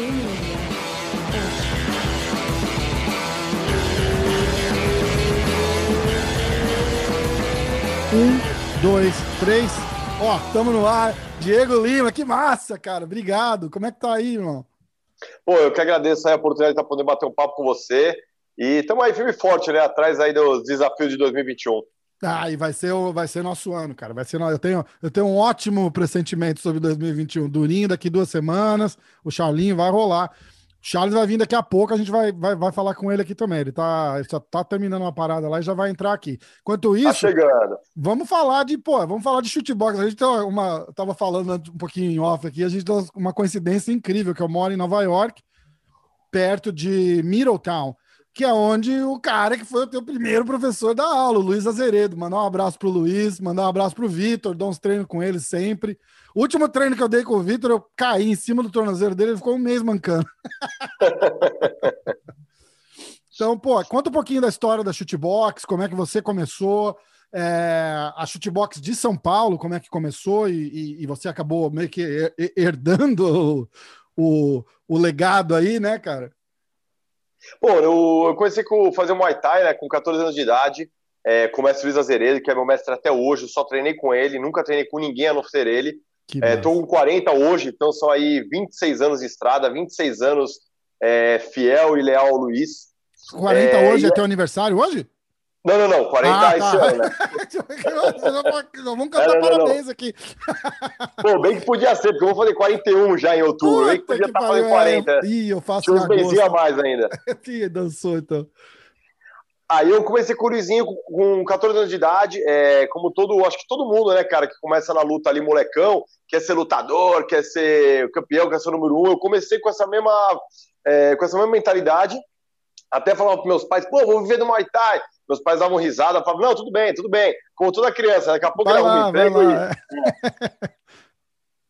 Um, dois, três. Ó, tamo no ar. Diego Lima, que massa, cara. Obrigado. Como é que tá aí, irmão? Pô, eu que agradeço a oportunidade de estar podendo bater um papo com você. E estamos aí firme e forte, né? Atrás aí dos desafios de 2021. Ah, e vai ser, vai ser nosso ano, cara. Vai ser, eu, tenho, eu tenho um ótimo pressentimento sobre 2021. Durinho daqui duas semanas, o Charlinho vai rolar. O Charles vai vir daqui a pouco, a gente vai, vai, vai falar com ele aqui também. Ele tá, ele já tá terminando uma parada lá e já vai entrar aqui. Enquanto tá isso, tá chegando. vamos falar de, pô, vamos falar de chutebox. A gente tem uma, tava falando um pouquinho em off aqui, a gente tem uma coincidência incrível, que eu moro em Nova York, perto de Middletown que é onde o cara que foi o teu primeiro professor da aula, o Luiz Azeredo. Mandar um abraço pro Luiz, mandar um abraço pro Vitor, dou uns treinos com ele sempre. O último treino que eu dei com o Vitor, eu caí em cima do tornozelo dele, ele ficou um mês mancando. então, pô, conta um pouquinho da história da Chutebox, como é que você começou, é, a Chutebox de São Paulo, como é que começou e, e, e você acabou meio que herdando o, o, o legado aí, né, cara? Bom, eu, comecei a fazer Muay Thai né, com 14 anos de idade, é, com o mestre Luiz Azeredo, que é meu mestre até hoje, eu só treinei com ele, nunca treinei com ninguém a não ser ele. Estou é, com 40 hoje, então são aí 26 anos de estrada, 26 anos é, fiel e leal ao Luiz. 40 é, hoje é teu aniversário hoje? Não, não, não. 40 ah, tá. esse ano, né? Vamos cantar não, não, parabéns não. aqui. Pô, bem que podia ser, porque eu vou fazer 41 já em outubro. Puta bem que podia estar tá fazendo 40. É. Ih, eu faço Tinha uns benzinhos a mais ainda. Ih, dançou então. Aí eu comecei com o Luizinho com 14 anos de idade, é, como todo, acho que todo mundo, né, cara, que começa na luta ali, molecão, quer ser lutador, quer ser campeão, quer ser número um. Eu comecei com essa mesma, é, com essa mesma mentalidade, até falava para meus pais, pô, vou viver do Muay Thai. Meus pais davam risada, falavam, não, tudo bem, tudo bem. Como toda criança, daqui a pouco vai um emprego.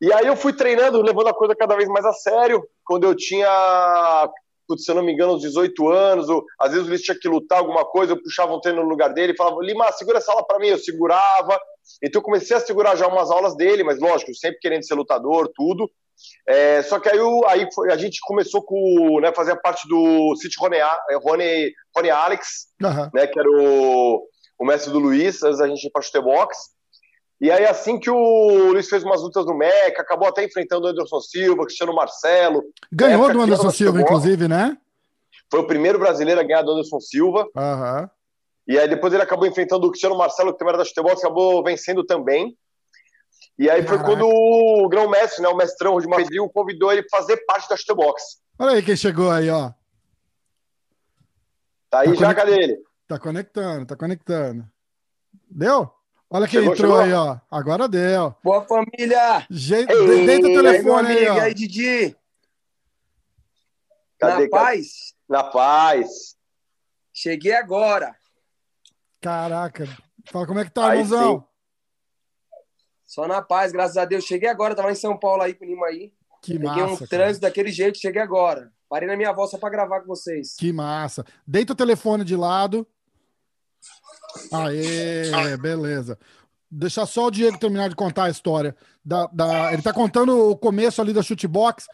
E... e aí eu fui treinando, levando a coisa cada vez mais a sério. Quando eu tinha, se eu não me engano, uns 18 anos, ou, às vezes o Luiz tinha que lutar alguma coisa, eu puxava um treino no lugar dele e falava, Lima, segura essa aula para mim. Eu segurava. Então eu comecei a segurar já umas aulas dele, mas lógico, sempre querendo ser lutador, tudo. É, só que aí, aí foi, a gente começou com né, fazer parte do City Rony, Rony, Rony Alex, uhum. né, que era o, o mestre do Luiz, antes da gente ir para chutebox. E aí, assim que o Luiz fez umas lutas no MEC, acabou até enfrentando o Anderson Silva, Cristiano Marcelo. Ganhou do Anderson Silva, inclusive, né? Foi o primeiro brasileiro a ganhar do Anderson Silva. Uhum. E aí depois ele acabou enfrentando o Cristiano Marcelo, que também era da chutebox, acabou vencendo também. E aí Caraca. foi quando o grão-mestre, né, o mestrão de Madrid, convidou ele para fazer parte da Chutebox. Olha aí quem chegou aí, ó. Tá aí tá já, cadê ele? Tá conectando, tá conectando. Deu? Olha quem chegou, entrou chegou. aí, ó. Agora deu. Boa família! Je... Ei, Deita o telefone aí, aí, ó. E aí, Didi? Cadê, Na paz? Na paz. Cheguei agora. Caraca. Fala como é que tá, irmãozão? Só na paz, graças a Deus. Cheguei agora, tava em São Paulo aí com o Lima aí. Que Peguei massa, um trânsito cara. daquele jeito, cheguei agora. Parei na minha avó só pra gravar com vocês. Que massa. Deita o telefone de lado. Aê, beleza. Deixa só o Diego terminar de contar a história. Da, da... Ele tá contando o começo ali da chutebox,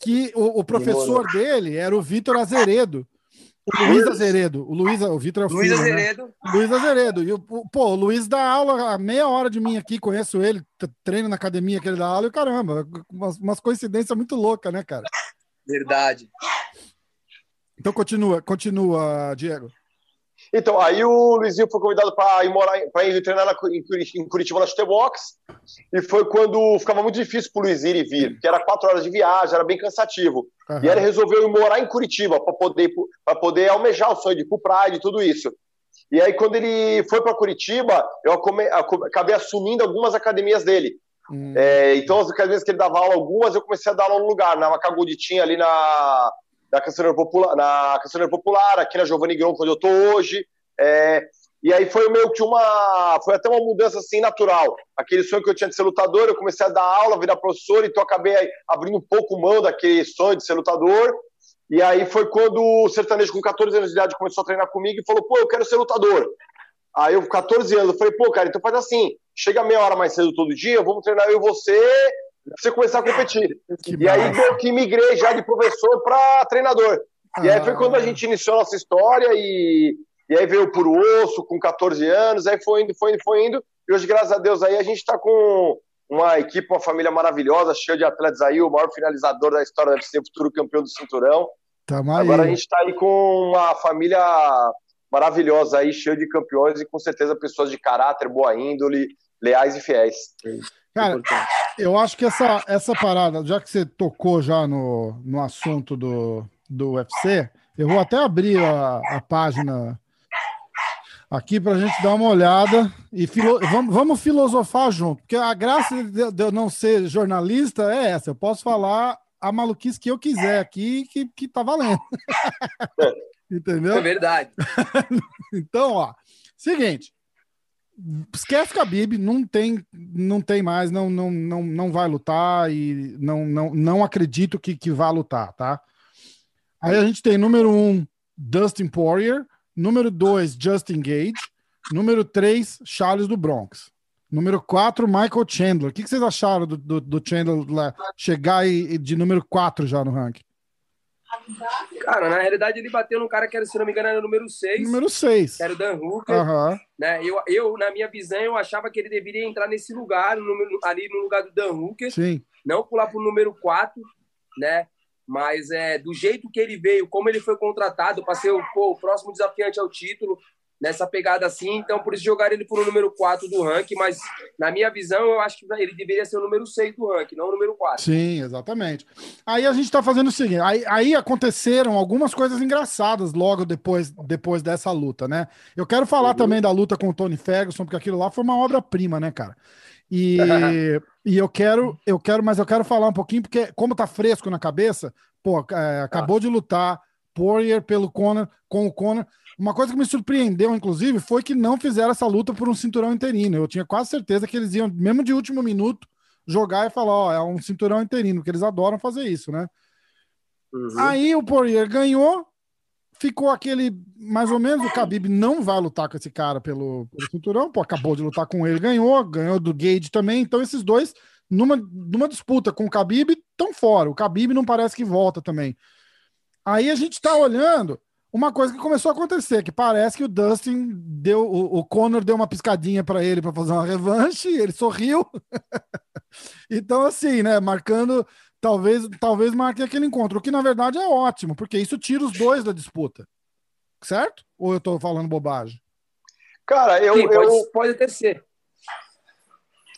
que o, o professor dele era o Vitor Azeredo. O Luiz Azeredo. O Luiz, o Vitor é o Luiz filho? Azeredo. Né? Luiz Azeredo. E o, pô, o Luiz dá aula a meia hora de mim aqui, conheço ele, treino na academia que ele dá aula e caramba, umas, umas coincidências muito loucas, né, cara? Verdade. Então continua, continua, Diego. Então, aí o Luizinho foi convidado para ir morar, para ir treinar na, em Curitiba na Chutebox, e foi quando ficava muito difícil para o Luizinho ir vir, porque era quatro horas de viagem, era bem cansativo. Uhum. E ele resolveu ir morar em Curitiba para poder, poder almejar o sonho de ir para Pride e tudo isso. E aí, quando ele foi para Curitiba, eu acabei assumindo algumas academias dele. Hum. É, então, as academias que ele dava aula, algumas, eu comecei a dar aula no lugar, na Macagudi tinha ali na, na Cancioneira Popular, na Cancioneira Popular, aqui na Giovanni Gron, onde eu tô hoje. É, e aí foi meio que uma. Foi até uma mudança assim natural. Aquele sonho que eu tinha de ser lutador, eu comecei a dar aula, virar professor, então acabei abrindo um pouco mão daquele sonho de ser lutador. E aí foi quando o sertanejo, com 14 anos de idade, começou a treinar comigo e falou: pô, eu quero ser lutador. Aí eu, 14 anos, eu falei: pô, cara, então faz assim, chega meia hora mais cedo todo dia, vamos treinar eu e você, você começar a competir. Que e aí eu que migrei já de professor para treinador. E aí foi quando a ah. gente iniciou a nossa história e, e aí veio por osso com 14 anos, aí foi indo, foi indo, foi indo. E hoje, graças a Deus, aí a gente está com uma equipe, uma família maravilhosa, cheia de atletas aí, o maior finalizador da história deve ser futuro campeão do cinturão. Agora a gente está aí com uma família maravilhosa aí, cheia de campeões e com certeza pessoas de caráter, boa índole, leais e fiéis. Cara, eu acho que essa, essa parada, já que você tocou já no, no assunto do, do UFC, eu vou até abrir a, a página aqui para a gente dar uma olhada e filo... vamos, vamos filosofar junto, porque a graça de, de eu não ser jornalista é essa, eu posso falar a maluquice que eu quiser aqui que, que tá valendo. Entendeu? É verdade. então, ó, seguinte, esquece Khabib, não tem, não tem mais, não, não, não, não vai lutar e não, não, não acredito que, que vá lutar, tá? Aí a gente tem número um, Dustin Poirier, número dois, Justin Gage, número três, Charles do Bronx. Número 4, Michael Chandler. O que, vocês acharam do, do, do Chandler lá, chegar e, de número 4 já no ranking? Cara, na realidade ele bateu num cara que era, se não me engano, era o número 6. Número 6. Que era o Dan Hooker. Uhum. Né? Eu, eu, na minha visão, eu achava que ele deveria entrar nesse lugar, no, ali no lugar do Dan Hooker. Sim. Não pular pro número 4, né? Mas é, do jeito que ele veio, como ele foi contratado para ser o, pô, o próximo desafiante ao título, nessa pegada assim, então por isso jogar ele por o número 4 do ranking, mas na minha visão eu acho que ele deveria ser o número 6 do ranking, não o número 4. Sim, exatamente. Aí a gente tá fazendo o seguinte, aí, aí aconteceram algumas coisas engraçadas logo depois, depois dessa luta, né? Eu quero falar uhum. também da luta com o Tony Ferguson, porque aquilo lá foi uma obra-prima, né, cara? E, e eu quero, eu quero, mas eu quero falar um pouquinho, porque como tá fresco na cabeça, pô, é, acabou ah. de lutar Poirier pelo Conor, com o Conor, uma coisa que me surpreendeu, inclusive, foi que não fizeram essa luta por um cinturão interino. Eu tinha quase certeza que eles iam, mesmo de último minuto, jogar e falar: ó, é um cinturão interino, porque eles adoram fazer isso, né? Uhum. Aí o Poirier ganhou, ficou aquele mais ou menos. O Khabib não vai lutar com esse cara pelo, pelo cinturão, pô, acabou de lutar com ele, ganhou, ganhou do Gage também. Então, esses dois, numa, numa disputa com o Khabib, estão fora. O Khabib não parece que volta também. Aí a gente tá olhando uma coisa que começou a acontecer, que parece que o Dustin deu, o, o Conor deu uma piscadinha para ele para fazer uma revanche, ele sorriu. então, assim, né, marcando, talvez, talvez marque aquele encontro, o que na verdade é ótimo, porque isso tira os dois da disputa. Certo? Ou eu tô falando bobagem? Cara, eu. Sim, pode, eu, pode até ser.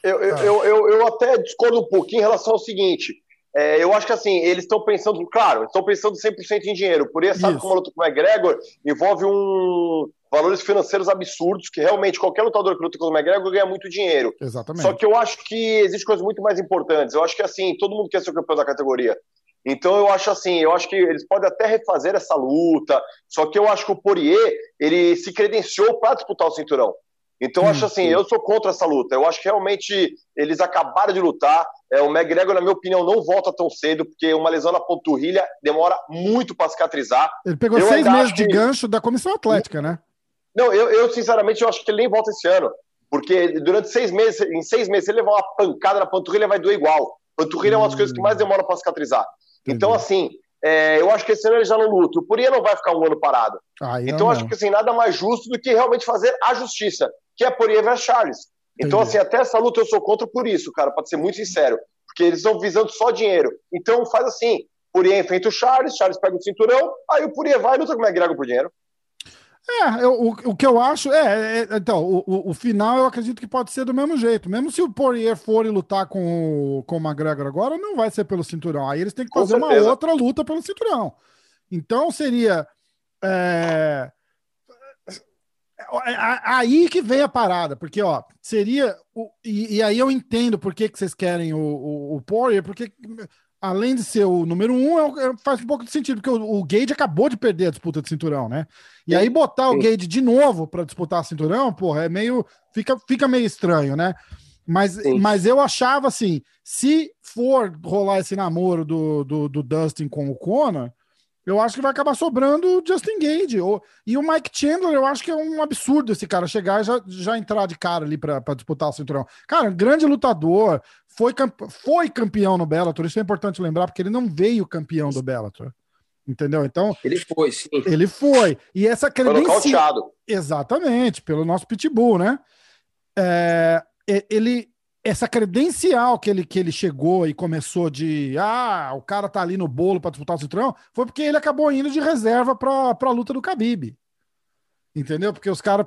Eu, eu, eu, eu, eu até discordo um pouquinho em relação ao seguinte. É, eu acho que assim, eles estão pensando, claro, estão pensando 100% em dinheiro. Por isso, sabe como a luta com o McGregor envolve um valores financeiros absurdos, que realmente qualquer lutador que luta com o McGregor ganha muito dinheiro. Exatamente. Só que eu acho que existe coisas muito mais importantes. Eu acho que assim, todo mundo quer ser o campeão da categoria. Então eu acho assim, eu acho que eles podem até refazer essa luta, só que eu acho que o Poirier, ele se credenciou para disputar o cinturão. Então, eu acho assim, eu sou contra essa luta. Eu acho que realmente eles acabaram de lutar. É, o McGregor, na minha opinião, não volta tão cedo, porque uma lesão na panturrilha demora muito para cicatrizar. Ele pegou eu seis meses de gancho da comissão atlética, né? Não, eu, eu, sinceramente eu acho que ele nem volta esse ano. Porque durante seis meses, em seis meses, se ele levar uma pancada na panturrilha, vai doer igual. Panturrilha é uma das coisas que mais hum. demora para cicatrizar. Entendi. Então, assim, é, eu acho que esse ano ele já não luta. O Puria não vai ficar um ano parado. então, eu acho que assim, nada mais justo do que realmente fazer a justiça que é Poirier versus Charles. Então, assim, até essa luta eu sou contra por isso, cara, pode ser muito sincero. Porque eles estão visando só dinheiro. Então, faz assim: Poirier enfrenta o Charles, Charles pega o cinturão, aí o Poirier vai e luta com o McGregor por dinheiro. É, eu, o, o que eu acho é, é então, o, o, o, final eu acredito que pode ser do mesmo jeito. Mesmo se o Poirier for lutar com o, com o McGregor agora, não vai ser pelo cinturão. Aí eles têm que fazer uma outra luta pelo cinturão. Então seria. É, é, é, aí que vem a parada, porque, ó, seria. O, e, e, aí eu entendo por que, que vocês querem o, o, o Poirier, porque além de ser o número um, é, é, faz um pouco de sentido, porque o, o Gage acabou de perder a disputa de cinturão, né? E aí botar o Gage de novo para disputar cinturão, porra, é meio. Fica, fica meio estranho, né? Mas, mas eu achava assim: se for rolar esse namoro do, do, do Dustin com o Conor, eu acho que vai acabar sobrando o Justin Gage. E o Mike Chandler, eu acho que é um absurdo esse cara chegar e já, já entrar de cara ali para disputar o cinturão. Cara, grande lutador, foi, foi campeão no Bellator, isso é importante lembrar, porque ele não veio campeão do Bellator. Entendeu? Então. Ele foi, sim. Ele foi. E essa credencial. Exatamente, pelo nosso pitbull, né? É, ele, essa credencial que ele, que ele chegou e começou de ah, o cara tá ali no bolo para disputar o cinturão, foi porque ele acabou indo de reserva para a luta do Khabib. Entendeu? Porque os caras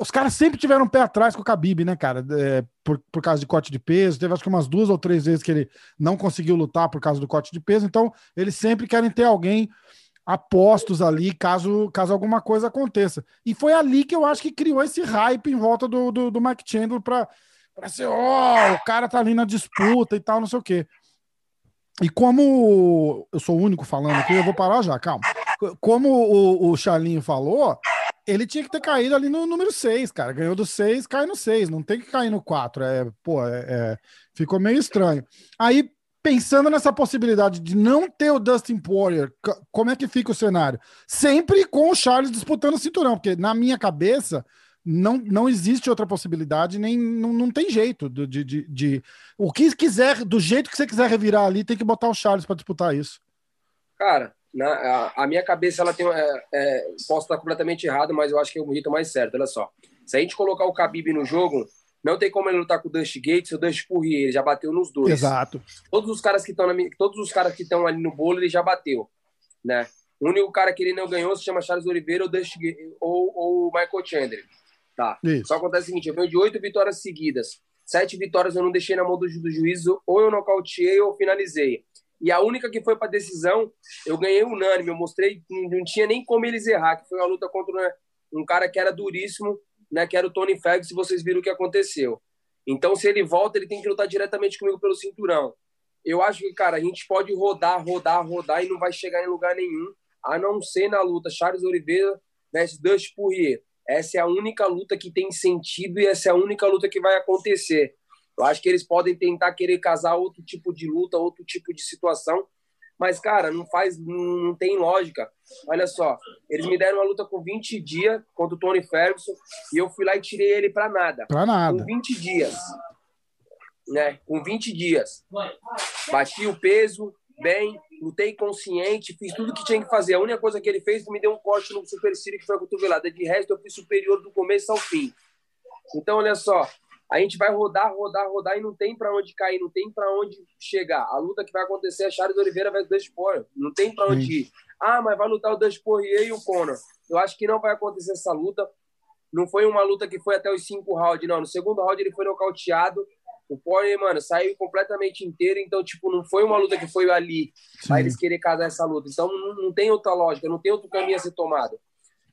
os cara sempre tiveram um pé atrás com o Khabib, né, cara? É, por, por causa de corte de peso. Teve acho que umas duas ou três vezes que ele não conseguiu lutar por causa do corte de peso. Então, eles sempre querem ter alguém apostos ali caso, caso alguma coisa aconteça. E foi ali que eu acho que criou esse hype em volta do, do, do Mike Chandler para para ser, ó, oh, o cara tá ali na disputa e tal, não sei o quê. E como eu sou o único falando aqui, eu vou parar já, calma. Como o, o Charlinho falou, ele tinha que ter caído ali no número 6, cara. Ganhou do 6, cai no 6. Não tem que cair no 4. É, pô, é, é, ficou meio estranho. Aí, pensando nessa possibilidade de não ter o Dustin Poirier, como é que fica o cenário? Sempre com o Charles disputando o cinturão, porque na minha cabeça não, não existe outra possibilidade, nem não, não tem jeito de, de, de, O que quiser, do jeito que você quiser revirar ali, tem que botar o Charles para disputar isso. Cara, na, a, a, minha cabeça ela tem. É, é, posso estar completamente errado, mas eu acho que é o jeito mais certo. Olha só. Se a gente colocar o Khabib no jogo, não tem como ele lutar com o Dust Gates ou o Dust Poirier, ele já bateu nos dois. Exato. Todos os caras que estão todos os caras que estão ali no bolo, ele já bateu, né? O único cara que ele não ganhou se chama Charles Oliveira ou, Dust, ou, ou Michael Chandler. Tá. Isso. Só acontece o seguinte: eu venho de oito vitórias seguidas. Sete vitórias eu não deixei na mão do, do juízo, ou eu nocauteei ou finalizei. E a única que foi para decisão, eu ganhei unânime. Eu mostrei, não tinha nem como eles errar, que foi uma luta contra um cara que era duríssimo, né, que era o Tony Ferguson, se vocês viram o que aconteceu. Então, se ele volta, ele tem que lutar diretamente comigo pelo cinturão. Eu acho que, cara, a gente pode rodar, rodar, rodar e não vai chegar em lugar nenhum, a não ser na luta Charles Oliveira versus Dutch Poirier. Essa é a única luta que tem sentido e essa é a única luta que vai acontecer. Eu acho que eles podem tentar querer casar outro tipo de luta, outro tipo de situação, mas, cara, não faz, não tem lógica. Olha só, eles me deram uma luta com 20 dias contra o Tony Ferguson e eu fui lá e tirei ele para nada. Para nada. Com 20 dias. Né? Com 20 dias. Bati o peso bem, lutei consciente, fiz tudo que tinha que fazer. A única coisa que ele fez me deu um corte no supercílio que foi a cotovelada. De resto, eu fui superior do começo ao fim. Então, olha só, a gente vai rodar, rodar, rodar e não tem para onde cair, não tem para onde chegar. A luta que vai acontecer é Charles Oliveira versus Dustin Poirier. Não tem para onde ir. Ah, mas vai lutar o Dustin Poirier e o Conor. Eu acho que não vai acontecer essa luta. Não foi uma luta que foi até os cinco rounds, não. No segundo round ele foi nocauteado o Poirier, mano, saiu completamente inteiro, então, tipo, não foi uma luta que foi ali Sim. pra eles querer casar essa luta. Então, não, não tem outra lógica, não tem outro caminho a ser tomado.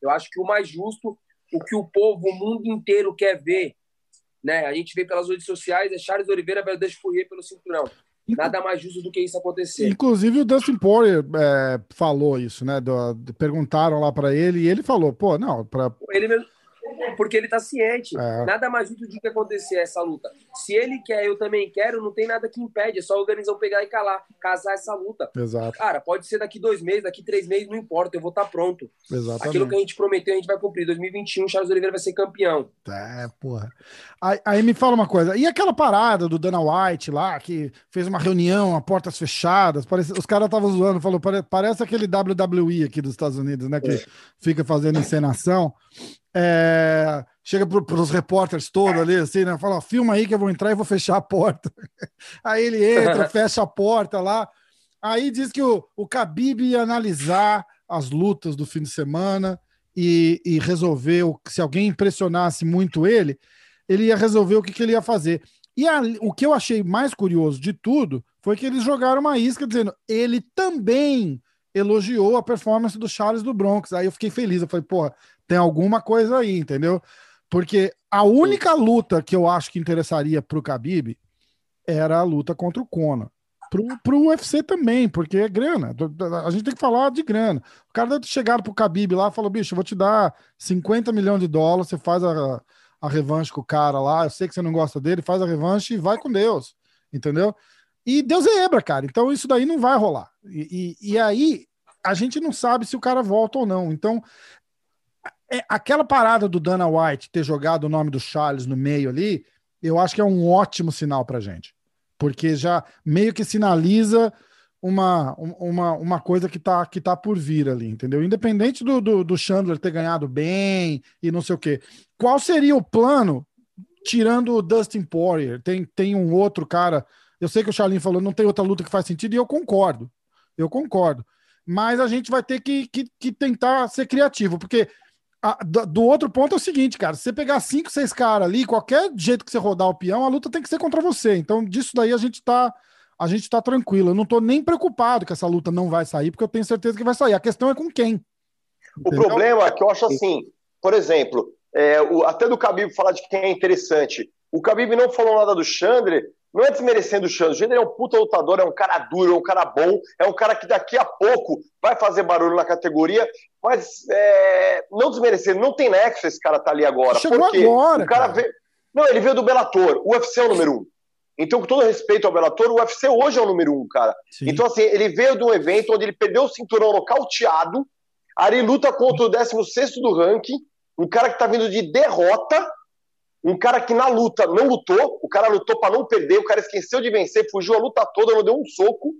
Eu acho que o mais justo, o que o povo, o mundo inteiro quer ver, né? A gente vê pelas redes sociais, é Charles Oliveira versus Poirier pelo cinturão. Nada mais justo do que isso acontecer. Inclusive o Dustin Poirier é, falou isso, né? Do, perguntaram lá para ele e ele falou, pô, não, para ele mesmo porque ele tá ciente. É. Nada mais justo de que acontecer essa luta. Se ele quer, eu também quero, não tem nada que impede. É só organizar pegar e calar, casar essa luta. Exato. Cara, pode ser daqui dois meses, daqui três meses, não importa, eu vou estar tá pronto. Exatamente. Aquilo que a gente prometeu, a gente vai cumprir. 2021, Charles Oliveira vai ser campeão. É, porra. Aí, aí me fala uma coisa. E aquela parada do Dana White lá, que fez uma reunião a portas fechadas, parece, os caras estavam zoando, falou, parece aquele WWE aqui dos Estados Unidos, né? Que é. fica fazendo encenação. É, chega para os repórteres todos ali, assim, né? Fala, filma aí que eu vou entrar e vou fechar a porta. aí ele entra, fecha a porta lá. Aí diz que o, o Khabib ia analisar as lutas do fim de semana e, e resolver, se alguém impressionasse muito ele, ele ia resolver o que, que ele ia fazer. E a, o que eu achei mais curioso de tudo foi que eles jogaram uma isca dizendo ele também elogiou a performance do Charles do Bronx. Aí eu fiquei feliz. Eu falei, pô, tem alguma coisa aí, entendeu? Porque a única luta que eu acho que interessaria para o Khabib era a luta contra o Conor. Para o UFC também, porque é grana. A gente tem que falar de grana. O cara deve ter chegado pro Khabib lá e falou: bicho, eu vou te dar 50 milhões de dólares, você faz a, a revanche com o cara lá. Eu sei que você não gosta dele, faz a revanche e vai com Deus. Entendeu? E Deus é Ebra, cara. Então isso daí não vai rolar. E, e, e aí a gente não sabe se o cara volta ou não. Então, é, aquela parada do Dana White ter jogado o nome do Charles no meio ali, eu acho que é um ótimo sinal pra gente. Porque já meio que sinaliza uma, uma, uma coisa que tá, que tá por vir ali, entendeu? Independente do, do, do Chandler ter ganhado bem e não sei o quê. Qual seria o plano, tirando o Dustin Poirier? Tem, tem um outro cara. Eu sei que o Charlin falou não tem outra luta que faz sentido, e eu concordo. Eu concordo. Mas a gente vai ter que, que, que tentar ser criativo, porque a, do, do, outro ponto é o seguinte, cara: se você pegar cinco, seis caras ali, qualquer jeito que você rodar o peão, a luta tem que ser contra você. Então, disso daí a gente tá a gente está tranquilo. Eu não estou nem preocupado que essa luta não vai sair, porque eu tenho certeza que vai sair. A questão é com quem. O problema é que eu acho assim, por exemplo, é, o, até do Khabib falar de quem é interessante. O Khabib não falou nada do Chandler, não é desmerecendo o Chandler. O Chandler é um puta lutador, é um cara duro, é um cara bom, é um cara que daqui a pouco vai fazer barulho na categoria, mas é, não desmerecendo, não tem nexo esse cara tá ali agora. Chegou agora. O cara, cara. Veio, não, ele veio do Bellator, o UFC é o número um. Então, com todo respeito ao Bellator, o UFC hoje é o número um, cara. Sim. Então, assim, ele veio de um evento onde ele perdeu o cinturão nocauteado, aí ele luta contra o 16 do ranking, um cara que tá vindo de derrota, um cara que na luta não lutou, o cara lutou para não perder, o cara esqueceu de vencer, fugiu a luta toda, não deu um soco,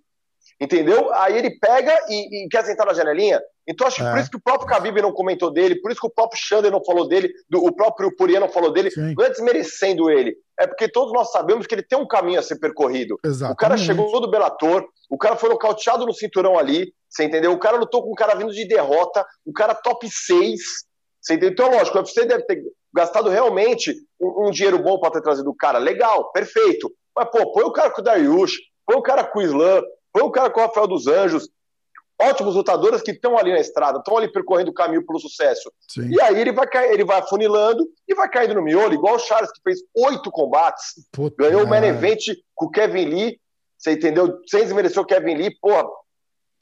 entendeu? Aí ele pega e, e quer sentar na janelinha. Então acho que é. por isso que o próprio Khabib não comentou dele, por isso que o próprio Xander não falou dele, do, o próprio Poirier não falou dele, Sim. não é desmerecendo ele, é porque todos nós sabemos que ele tem um caminho a ser percorrido. Exatamente. O cara chegou do Bellator, o cara foi nocauteado no cinturão ali, você entendeu? O cara lutou com um cara vindo de derrota, um cara top 6, você entendeu? Então, lógico, o UFC deve ter gastado realmente um, um dinheiro bom para ter trazido o cara, legal, perfeito. Mas, pô, põe o cara com o Dariush, põe o cara com o Islam, põe o cara com o Rafael dos Anjos, ótimos lutadores que estão ali na estrada, estão ali percorrendo o caminho pelo sucesso. Sim. E aí ele vai ele vai afunilando e vai caindo no miolo, igual o Charles, que fez oito combates, Puta ganhou o main event com o Kevin Lee, você entendeu? Sem desmerecer o Kevin Lee, porra,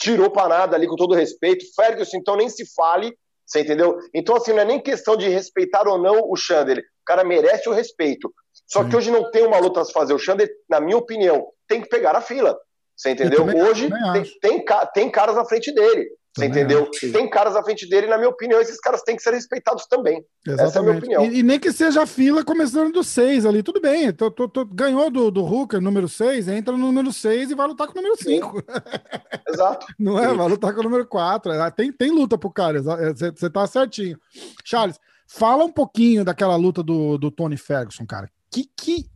tirou pra nada ali, com todo respeito. Ferguson, então, nem se fale, você entendeu? Então, assim, não é nem questão de respeitar ou não o Chandler, o cara merece o respeito. Só Sim. que hoje não tem uma luta a se fazer. O Chandler, na minha opinião, tem que pegar a fila. Você entendeu? Hoje tem, tem, tem, caras na frente dele. Você também entendeu? Acho. Tem caras na frente dele, e, na minha opinião, esses caras têm que ser respeitados também. Exatamente. Essa é a minha opinião. E, e nem que seja a fila começando do 6 ali, tudo bem. Tô, tô, tô, ganhou do, do Hooker, número 6, entra no número 6 e vai lutar com o número 5. Exato. Não é? Sim. Vai lutar com o número 4. É, tem, tem luta pro cara, você tá certinho. Charles, fala um pouquinho daquela luta do, do Tony Ferguson, cara que, que.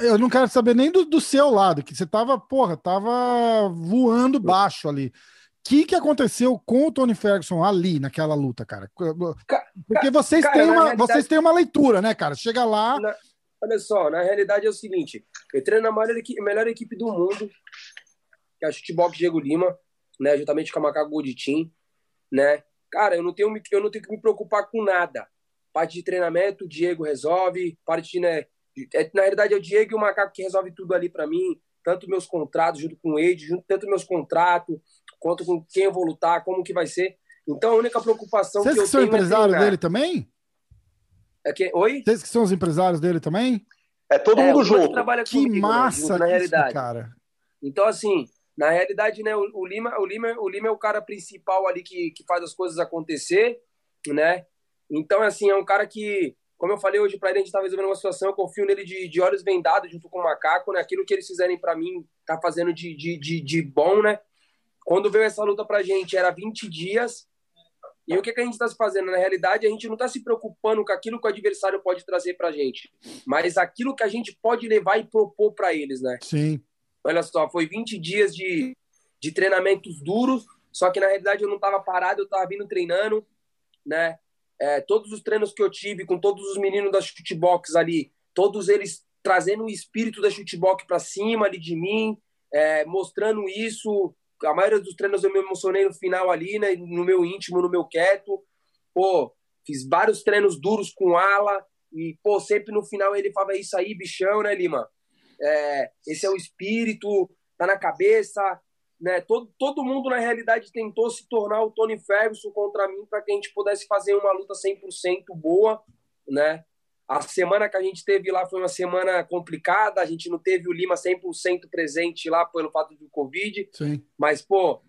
Eu não quero saber nem do, do seu lado, que você tava, porra, tava voando baixo ali. O que, que aconteceu com o Tony Ferguson ali naquela luta, cara? Porque vocês, cara, têm, uma, realidade... vocês têm uma leitura, né, cara? Chega lá. Na... Olha só, na realidade é o seguinte: eu treino na maior melhor equipe do mundo, que é a Chutebox Diego Lima, né? Juntamente com a Macaco Goditim, né? Cara, eu não tenho, eu não tenho que me preocupar com nada Parte de treinamento, o Diego resolve. Parte de, né, é, na realidade, é o Diego e o Macaco que resolve tudo ali para mim. Tanto meus contratos junto com o Ed, junto, tanto meus contratos, quanto com quem eu vou lutar, como que vai ser. Então, a única preocupação Vocês que eu que são tenho é empresários é dele também? É que... Oi? Vocês que são os empresários dele também? É todo é, mundo junto. Que, que comigo, né, massa, junto, na realidade. cara. Então, assim, na realidade, né, o, o, Lima, o, Lima, o Lima é o cara principal ali que, que faz as coisas acontecer, né? Então, assim, é um cara que, como eu falei hoje para ele, a gente tá resolvendo uma situação, eu confio nele de, de olhos vendados junto com o Macaco, né? Aquilo que eles fizerem para mim, tá fazendo de, de, de, de, bom, né? Quando veio essa luta pra gente, era 20 dias. E o que, que a gente está fazendo? Na realidade, a gente não está se preocupando com aquilo que o adversário pode trazer pra gente, mas aquilo que a gente pode levar e propor para eles, né? Sim. Olha só, foi 20 dias de, de treinamentos duros, só que na realidade eu não estava parado, eu estava vindo treinando, né? é, todos os treinos que eu tive com todos os meninos da chutebox ali, todos eles trazendo o espírito da chutebox para cima ali de mim, é, mostrando isso. A maioria dos treinos eu me emocionei no final ali, né, no meu íntimo, no meu quieto. Pô, fiz vários treinos duros com ala e, pô, sempre no final ele falava isso aí, bichão, né, Lima? É, esse é o espírito, tá na cabeça, né? Todo, todo mundo, na realidade, tentou se tornar o Tony Ferguson contra mim para que a gente pudesse fazer uma luta 100% boa. Né? A semana que a gente teve lá foi uma semana complicada, a gente não teve o Lima 100% presente lá pelo fato do Covid. Sim. Mas, pô,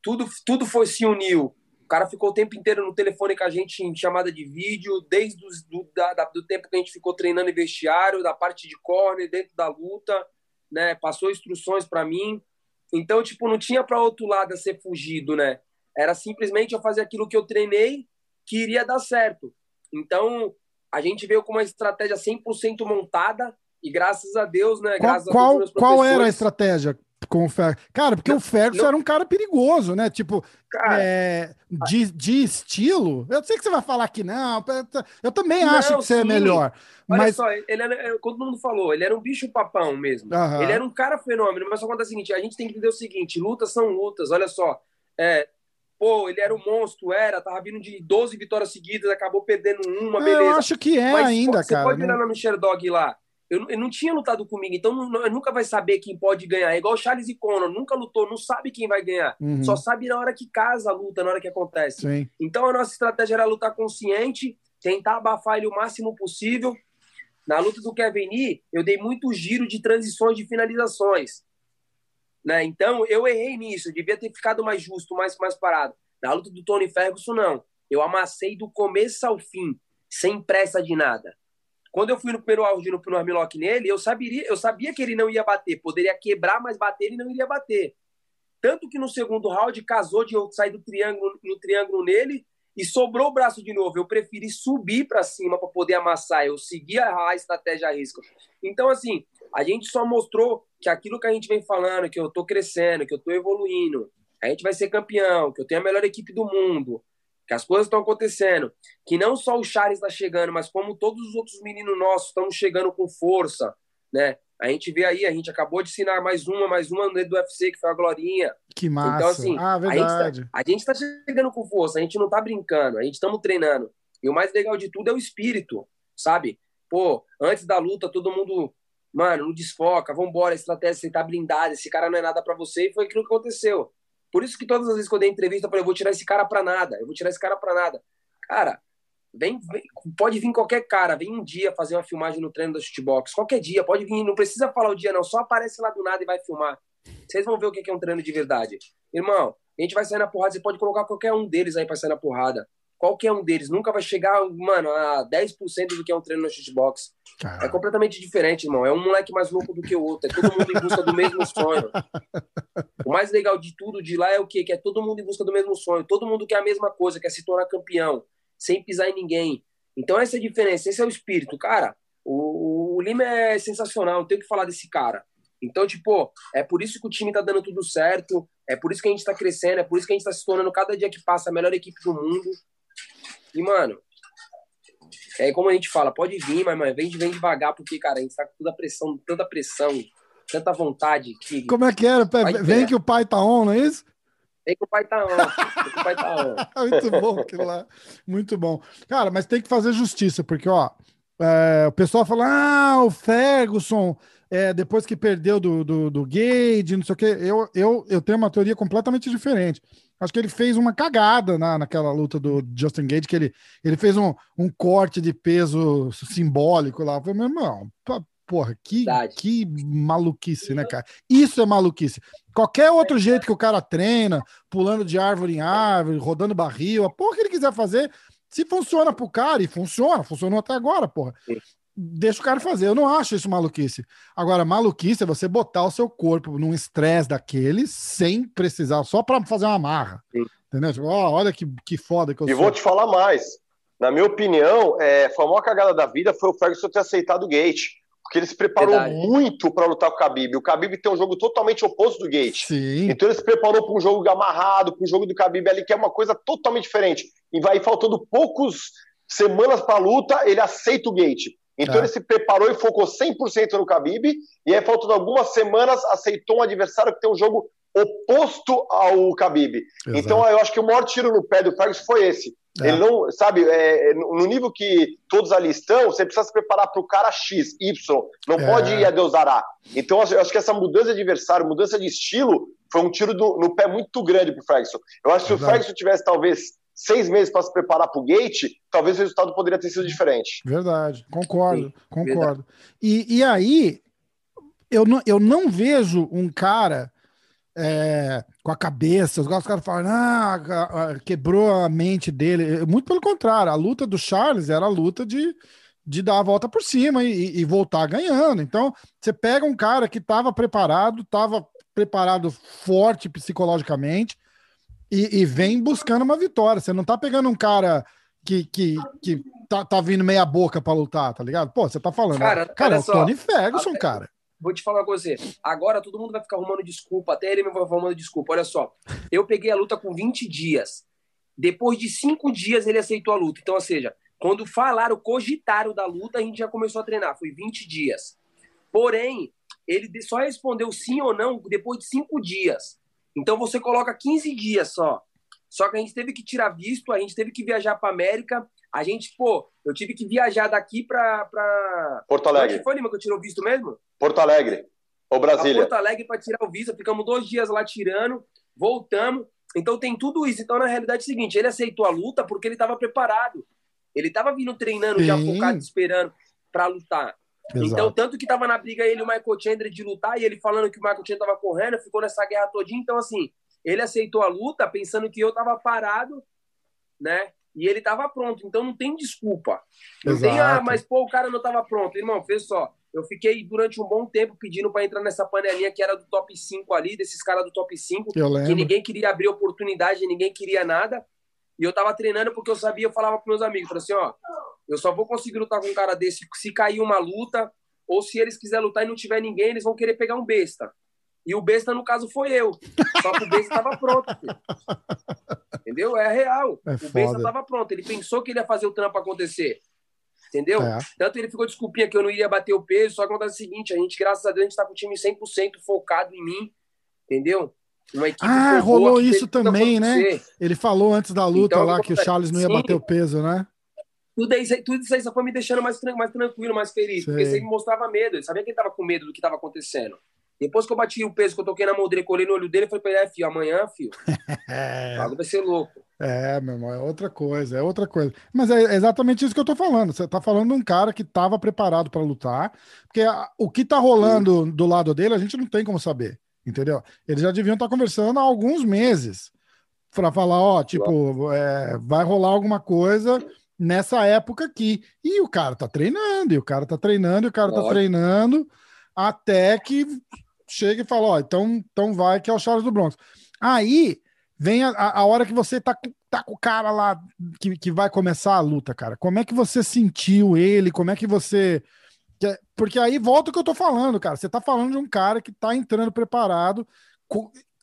tudo, tudo foi se uniu. O cara ficou o tempo inteiro no telefone com a gente em chamada de vídeo, desde os, do, da, do tempo que a gente ficou treinando em vestiário, da parte de corner, dentro da luta, né? Passou instruções para mim. Então, tipo, não tinha para outro lado a ser fugido, né? Era simplesmente eu fazer aquilo que eu treinei que iria dar certo. Então, a gente veio com uma estratégia 100% montada e graças a Deus, né? Qual, graças qual, a Deus, qual era a estratégia? com o Ferguson. Cara, porque não, o Ferguson não... era um cara perigoso, né? Tipo, cara, é, de, de estilo. Eu sei que você vai falar que não. Eu também não, acho que você é melhor. Olha mas... só, ele era, é, todo mundo falou, ele era um bicho papão mesmo. Uhum. Ele era um cara fenômeno, mas só conta o seguinte: a gente tem que entender o seguinte: lutas são lutas, olha só. É, pô, ele era um monstro, era, tava vindo de 12 vitórias seguidas, acabou perdendo uma, beleza. Eu acho que é mas, ainda, pô, cara. Você pode virar na Michelle Dog lá. Eu, eu, não tinha lutado comigo, então não, nunca vai saber quem pode ganhar. É igual Charles e Conor, nunca lutou, não sabe quem vai ganhar. Uhum. Só sabe na hora que casa a luta, na hora que acontece. Sim. Então a nossa estratégia era lutar consciente, tentar abafar ele o máximo possível. Na luta do Kevin Lee, eu dei muito giro de transições de finalizações. Né? Então eu errei nisso, eu devia ter ficado mais justo, mais, mais parado. Na luta do Tony Ferguson, não. Eu amassei do começo ao fim, sem pressa de nada. Quando eu fui no primeiro round no, no armlock nele, eu sabia, eu sabia que ele não ia bater. Poderia quebrar, mas bater ele não iria bater. Tanto que no segundo round casou de eu sair do triângulo, no triângulo nele e sobrou o braço de novo. Eu preferi subir para cima para poder amassar. Eu segui a, a estratégia a risco. Então, assim, a gente só mostrou que aquilo que a gente vem falando, que eu tô crescendo, que eu tô evoluindo, a gente vai ser campeão, que eu tenho a melhor equipe do mundo, que as coisas estão acontecendo, que não só o Charles está chegando, mas como todos os outros meninos nossos estão chegando com força, né? A gente vê aí, a gente acabou de assinar mais uma, mais uma no do UFC, que foi a Glorinha. Que massa. Então, assim, ah, verdade. a gente está tá chegando com força, a gente não está brincando, a gente estamos treinando. E o mais legal de tudo é o espírito, sabe? Pô, antes da luta, todo mundo, mano, não desfoca, vambora, estratégia, você tá blindado, esse cara não é nada para você, e foi aquilo que aconteceu. Por isso que todas as vezes que eu dei entrevista, eu falei, eu vou tirar esse cara pra nada, eu vou tirar esse cara pra nada. Cara, vem, vem, pode vir qualquer cara, vem um dia fazer uma filmagem no treino da shootbox, qualquer dia, pode vir, não precisa falar o dia não, só aparece lá do nada e vai filmar. Vocês vão ver o que é um treino de verdade. Irmão, a gente vai sair na porrada, você pode colocar qualquer um deles aí pra sair na porrada. Qualquer um deles nunca vai chegar, mano, a 10% do que é um treino na shootbox. É completamente diferente, irmão. É um moleque mais louco do que o outro. É todo mundo em busca do mesmo sonho. O mais legal de tudo de lá é o quê? Que é todo mundo em busca do mesmo sonho. Todo mundo quer a mesma coisa, quer se tornar campeão, sem pisar em ninguém. Então essa é a diferença, esse é o espírito. Cara, o, o Lima é sensacional, não tenho que falar desse cara. Então, tipo, é por isso que o time tá dando tudo certo, é por isso que a gente tá crescendo, é por isso que a gente tá se tornando cada dia que passa a melhor equipe do mundo. E, mano, é como a gente fala, pode vir, mas, mas vem, vem devagar, porque, cara, a gente tá com toda a pressão, tanta pressão, tanta vontade. Que como é que era? Vem que o pai tá on, não é isso? Vem que o pai tá on. Vem que o pai tá on. Muito bom aquilo lá. Muito bom. Cara, mas tem que fazer justiça, porque, ó, é, o pessoal fala, ah, o Ferguson, é, depois que perdeu do, do, do Gage, não sei o quê, eu, eu, eu tenho uma teoria completamente diferente. Acho que ele fez uma cagada na, naquela luta do Justin Gage, que ele, ele fez um, um corte de peso simbólico lá. Eu falei, meu irmão, porra, que, que maluquice, né, cara? Isso é maluquice. Qualquer outro jeito que o cara treina, pulando de árvore em árvore, rodando barril, a porra que ele quiser fazer, se funciona pro cara, e funciona, funcionou até agora, porra deixa o cara fazer. Eu não acho isso maluquice. Agora, maluquice é você botar o seu corpo num estresse daquele sem precisar, só para fazer uma marra. Sim. Entendeu? Tipo, oh, olha que, que foda que eu e sou. E vou te falar mais. Na minha opinião, é, foi a maior cagada da vida foi o Ferguson ter aceitado o Gate. Porque ele se preparou Verdade. muito para lutar com o Khabib. O Khabib tem um jogo totalmente oposto do Gate. Sim. Então ele se preparou para um jogo amarrado, para um jogo do Khabib ali, que é uma coisa totalmente diferente. E vai faltando poucos semanas para a luta, ele aceita o Gate. Então é. ele se preparou e focou 100% no Khabib, e aí faltando algumas semanas aceitou um adversário que tem um jogo oposto ao Khabib. Exato. Então eu acho que o maior tiro no pé do Ferguson foi esse. É. Ele não, sabe, é, no nível que todos ali estão, você precisa se preparar para o cara X, Y, não é. pode ir a Deus dará. Então eu acho que essa mudança de adversário, mudança de estilo, foi um tiro do, no pé muito grande para o Ferguson. Eu acho que se o Ferguson tivesse talvez seis meses para se preparar para o gate, talvez o resultado poderia ter sido diferente. Verdade, concordo, Sim, concordo. E, e aí, eu não, eu não vejo um cara é, com a cabeça. Os caras falam, ah, quebrou a mente dele. Muito pelo contrário, a luta do Charles era a luta de, de dar a volta por cima e, e voltar ganhando. Então, você pega um cara que estava preparado, estava preparado forte psicologicamente e, e, vem buscando uma vitória. Você não tá pegando um cara que, que, que tá, tá vindo meia boca para lutar, tá ligado? Pô, você tá falando. Cara, cara é o Tony Ferguson, até, cara. Vou te falar uma coisa. Agora todo mundo vai ficar arrumando desculpa, até ele me vai arrumando desculpa. Olha só, eu peguei a luta com 20 dias. Depois de cinco dias ele aceitou a luta. Então, ou seja, quando falaram, cogitaram da luta, a gente já começou a treinar. Foi 20 dias. Porém, ele só respondeu sim ou não depois de cinco dias. Então você coloca 15 dias só. Só que a gente teve que tirar visto, a gente teve que viajar para América. A gente, pô, eu tive que viajar daqui para pra... Porto Alegre. Onde foi, Lima, que eu tirei o visto mesmo? Porto Alegre. Ou Brasília. Porto Alegre para tirar o visto. Ficamos dois dias lá tirando, voltamos. Então tem tudo isso. Então, na realidade, é o seguinte: ele aceitou a luta porque ele estava preparado. Ele estava vindo treinando, Sim. já focado, esperando para lutar. Então, Exato. Então, tanto que tava na briga ele e o Michael Chandler de lutar, e ele falando que o Michael Chandler tava correndo, ficou nessa guerra todinha. Então, assim, ele aceitou a luta pensando que eu tava parado, né? E ele tava pronto. Então, não tem desculpa. Não Exato. tem, ah, mas pô, o cara não tava pronto. Irmão, fez só. Eu fiquei durante um bom tempo pedindo para entrar nessa panelinha que era do top 5 ali, desses caras do top 5, que ninguém queria abrir oportunidade, ninguém queria nada. E eu tava treinando porque eu sabia, eu falava pros meus amigos, falei assim, ó, eu só vou conseguir lutar com um cara desse se cair uma luta, ou se eles quiserem lutar e não tiver ninguém, eles vão querer pegar um besta. E o besta, no caso, foi eu. Só que o besta estava pronto. Filho. Entendeu? É real. É o besta estava pronto. Ele pensou que ele ia fazer o trampo acontecer. Entendeu? É. Tanto ele ficou desculpinha que eu não iria bater o peso, só que acontece o seguinte, a gente, graças a Deus, a gente tá com o time 100% focado em mim, entendeu? ah, rolou isso também, né? Ele falou antes da luta então, lá que o Charles não ia sim, bater o peso, né? Tudo, isso, tudo isso aí só foi me deixando mais, mais tranquilo, mais feliz. Sei. Porque você me mostrava medo. Ele sabia que ele tava com medo do que tava acontecendo. Depois que eu bati o peso, que eu toquei na mão dele, colei no olho dele, falei pra ele, é, filho, amanhã, filho, o vai ser louco. É, meu irmão, é outra coisa, é outra coisa. Mas é exatamente isso que eu tô falando. Você tá falando de um cara que tava preparado para lutar, porque a, o que tá rolando Sim. do lado dele, a gente não tem como saber, entendeu? Eles já deviam estar tá conversando há alguns meses para falar, ó, tipo, é, vai rolar alguma coisa nessa época aqui. E o cara tá treinando, e o cara tá treinando, e o cara tá treinando, até que chega e fala: Ó, então, então vai que é o Charles do Bronx. Aí vem a, a hora que você tá, tá com o cara lá que, que vai começar a luta, cara. Como é que você sentiu ele? Como é que você. Porque aí volta o que eu tô falando, cara. Você tá falando de um cara que tá entrando preparado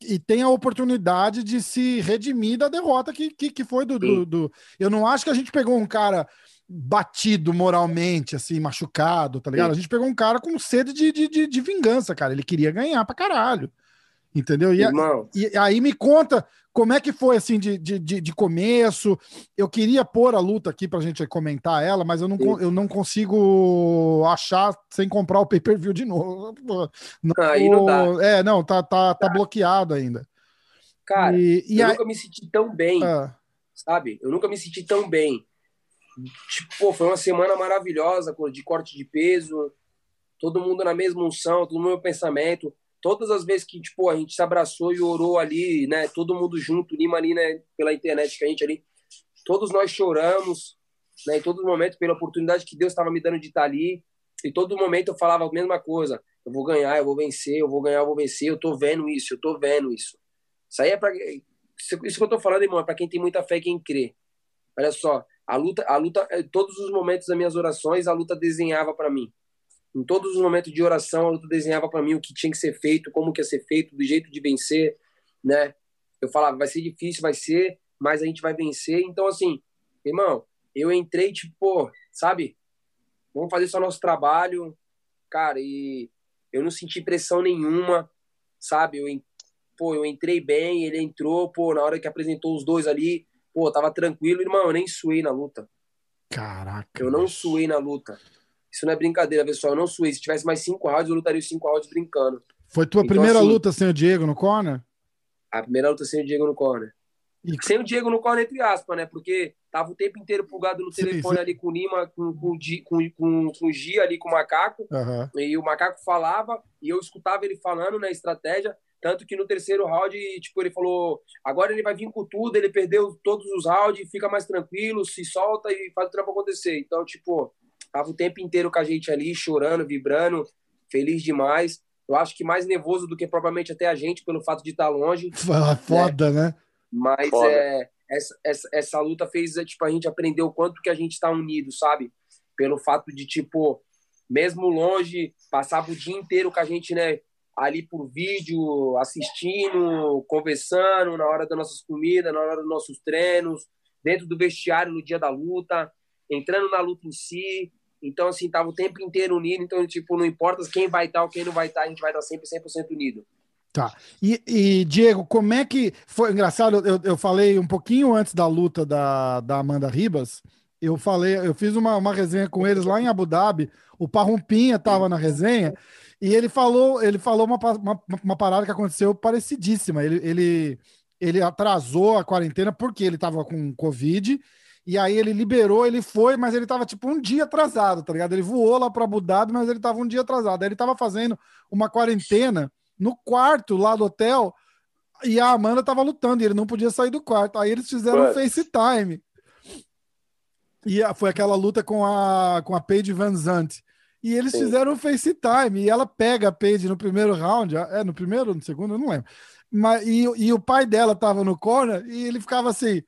e tem a oportunidade de se redimir da derrota que, que, que foi do, do, do, Eu não acho que a gente pegou um cara batido moralmente, assim, machucado, tá ligado? Sim. A gente pegou um cara com sede de, de, de, de vingança, cara. Ele queria ganhar pra caralho. Entendeu? E, e, aí me conta como é que foi assim de, de, de, começo. Eu queria pôr a luta aqui pra gente comentar ela, mas eu não, eu não consigo achar sem comprar o pay-per-view de novo. Não, aí não dá. É, não, tá, tá, tá bloqueado ainda. Cara, e, e eu nunca me senti tão bem, ah. sabe? Eu nunca me senti tão bem. Tipo, pô, foi uma semana maravilhosa de corte de peso, todo mundo na mesma unção, todo mundo no meu pensamento todas as vezes que tipo a gente se abraçou e orou ali, né, todo mundo junto, Lima ali, né, pela internet que a gente ali, todos nós choramos, né, em todo momento pela oportunidade que Deus estava me dando de estar ali, e todo momento eu falava a mesma coisa, eu vou ganhar, eu vou vencer, eu vou ganhar, eu vou vencer, eu tô vendo isso, eu tô vendo isso. Isso aí é para isso que eu tô falando, irmão, é para quem tem muita fé quem crê. Olha só, a luta, a luta, eh, todos os momentos das minhas orações, a luta desenhava para mim. Em todos os momentos de oração, a luta desenhava para mim o que tinha que ser feito, como que ia ser feito, do jeito de vencer, né? Eu falava, vai ser difícil, vai ser, mas a gente vai vencer. Então, assim, irmão, eu entrei, tipo, pô, sabe? Vamos fazer só nosso trabalho, cara, e eu não senti pressão nenhuma, sabe? Eu, pô, eu entrei bem, ele entrou, pô, na hora que apresentou os dois ali, pô, tava tranquilo, irmão, eu nem suei na luta. Caraca. Eu não suei na luta. Isso não é brincadeira, pessoal. Eu não suei. Se tivesse mais cinco rounds, eu lutaria os cinco rounds brincando. Foi tua então, primeira assim, luta sem o Diego no corner? A primeira luta sem o Diego no corner. E... Sem o Diego no corner, entre aspas, né? Porque tava o tempo inteiro plugado no sim, telefone sim. ali com o Lima, com, com, com, com, com o Gia ali, com o Macaco. Uhum. E o Macaco falava, e eu escutava ele falando na né, estratégia. Tanto que no terceiro round, tipo, ele falou: agora ele vai vir com tudo, ele perdeu todos os rounds, fica mais tranquilo, se solta e faz o trampo acontecer. Então, tipo, tava o tempo inteiro com a gente ali, chorando, vibrando, feliz demais. Eu acho que mais nervoso do que propriamente até a gente, pelo fato de estar longe. Foda, né? né? Mas Foda. É, essa, essa, essa luta fez tipo, a gente aprender o quanto que a gente está unido, sabe? Pelo fato de, tipo, mesmo longe, passava o dia inteiro com a gente, né? ali por vídeo, assistindo, conversando na hora das nossas comidas, na hora dos nossos treinos, dentro do vestiário no dia da luta, entrando na luta em si. Então, assim, tava o tempo inteiro unido. Então, tipo, não importa quem vai estar ou quem não vai estar, a gente vai estar sempre 100% unido. Tá. E, e, Diego, como é que foi engraçado? Eu, eu falei um pouquinho antes da luta da, da Amanda Ribas. Eu falei, eu fiz uma, uma resenha com eles lá em Abu Dhabi. O Parrumpinha estava na resenha e ele falou, ele falou uma, uma, uma parada que aconteceu parecidíssima. Ele, ele, ele atrasou a quarentena porque ele estava com Covid. E aí ele liberou, ele foi, mas ele estava tipo um dia atrasado, tá ligado? Ele voou lá para Abu Dhabi, mas ele estava um dia atrasado. Aí ele estava fazendo uma quarentena no quarto lá do hotel e a Amanda estava lutando e ele não podia sair do quarto. Aí eles fizeram um FaceTime. E foi aquela luta com a, com a Paige Van Zandt. E eles Sim. fizeram um FaceTime. E ela pega a Paige no primeiro round. É, no primeiro ou no segundo? Eu não lembro. Mas, e, e o pai dela tava no corner e ele ficava assim.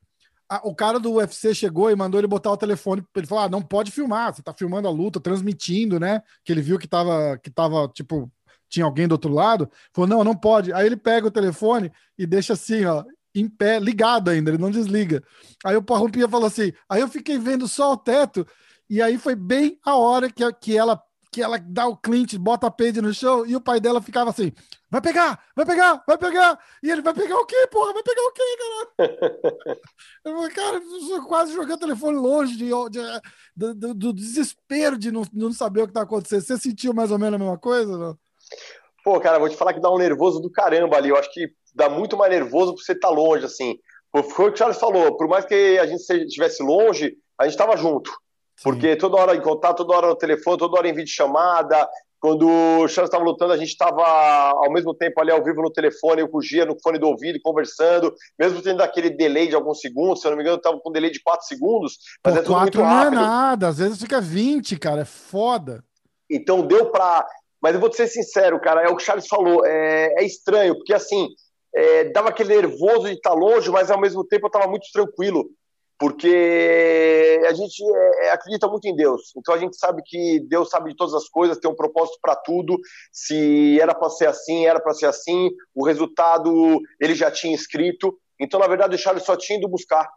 A, o cara do UFC chegou e mandou ele botar o telefone. Ele falou: ah, não pode filmar, você tá filmando a luta, transmitindo, né? Que ele viu que tava, que tava tipo, tinha alguém do outro lado. Falou: não, não pode. Aí ele pega o telefone e deixa assim, ó, em pé, ligado ainda, ele não desliga. Aí o Parrumpinha falou assim: aí eu fiquei vendo só o teto e aí foi bem a hora que, que ela que ela dá o Clint, bota a Paige no show, e o pai dela ficava assim: vai pegar, vai pegar, vai pegar. E ele vai pegar o quê, porra? Vai pegar o quê, cara? eu falei, cara, quase jogando o telefone longe de, de, de, do, do, desespero de não, não saber o que tá acontecendo. Você sentiu mais ou menos a mesma coisa? Não? Pô, cara, vou te falar que dá um nervoso do caramba ali. Eu acho que dá muito mais nervoso por você estar tá longe, assim. Foi o que o Charles falou, por mais que a gente estivesse longe, a gente estava junto. Porque toda hora em contato, toda hora no telefone, toda hora em vídeo chamada. Quando o Charles estava lutando, a gente estava ao mesmo tempo ali ao vivo no telefone, eu fugia no fone do ouvido, conversando, mesmo tendo aquele delay de alguns segundos, se eu não me engano, estava com um delay de 4 segundos, mas Pô, é tudo muito rápido. Não é nada, às vezes fica 20, cara, é foda. Então deu para. Mas eu vou te ser sincero, cara, é o que o Charles falou, é, é estranho, porque assim, é, dava aquele nervoso de estar longe, mas ao mesmo tempo eu estava muito tranquilo porque a gente é, é, acredita muito em Deus. Então a gente sabe que Deus sabe de todas as coisas, tem um propósito para tudo. Se era para ser assim, era para ser assim. O resultado ele já tinha escrito. Então na verdade o Charles só tinha ido buscar.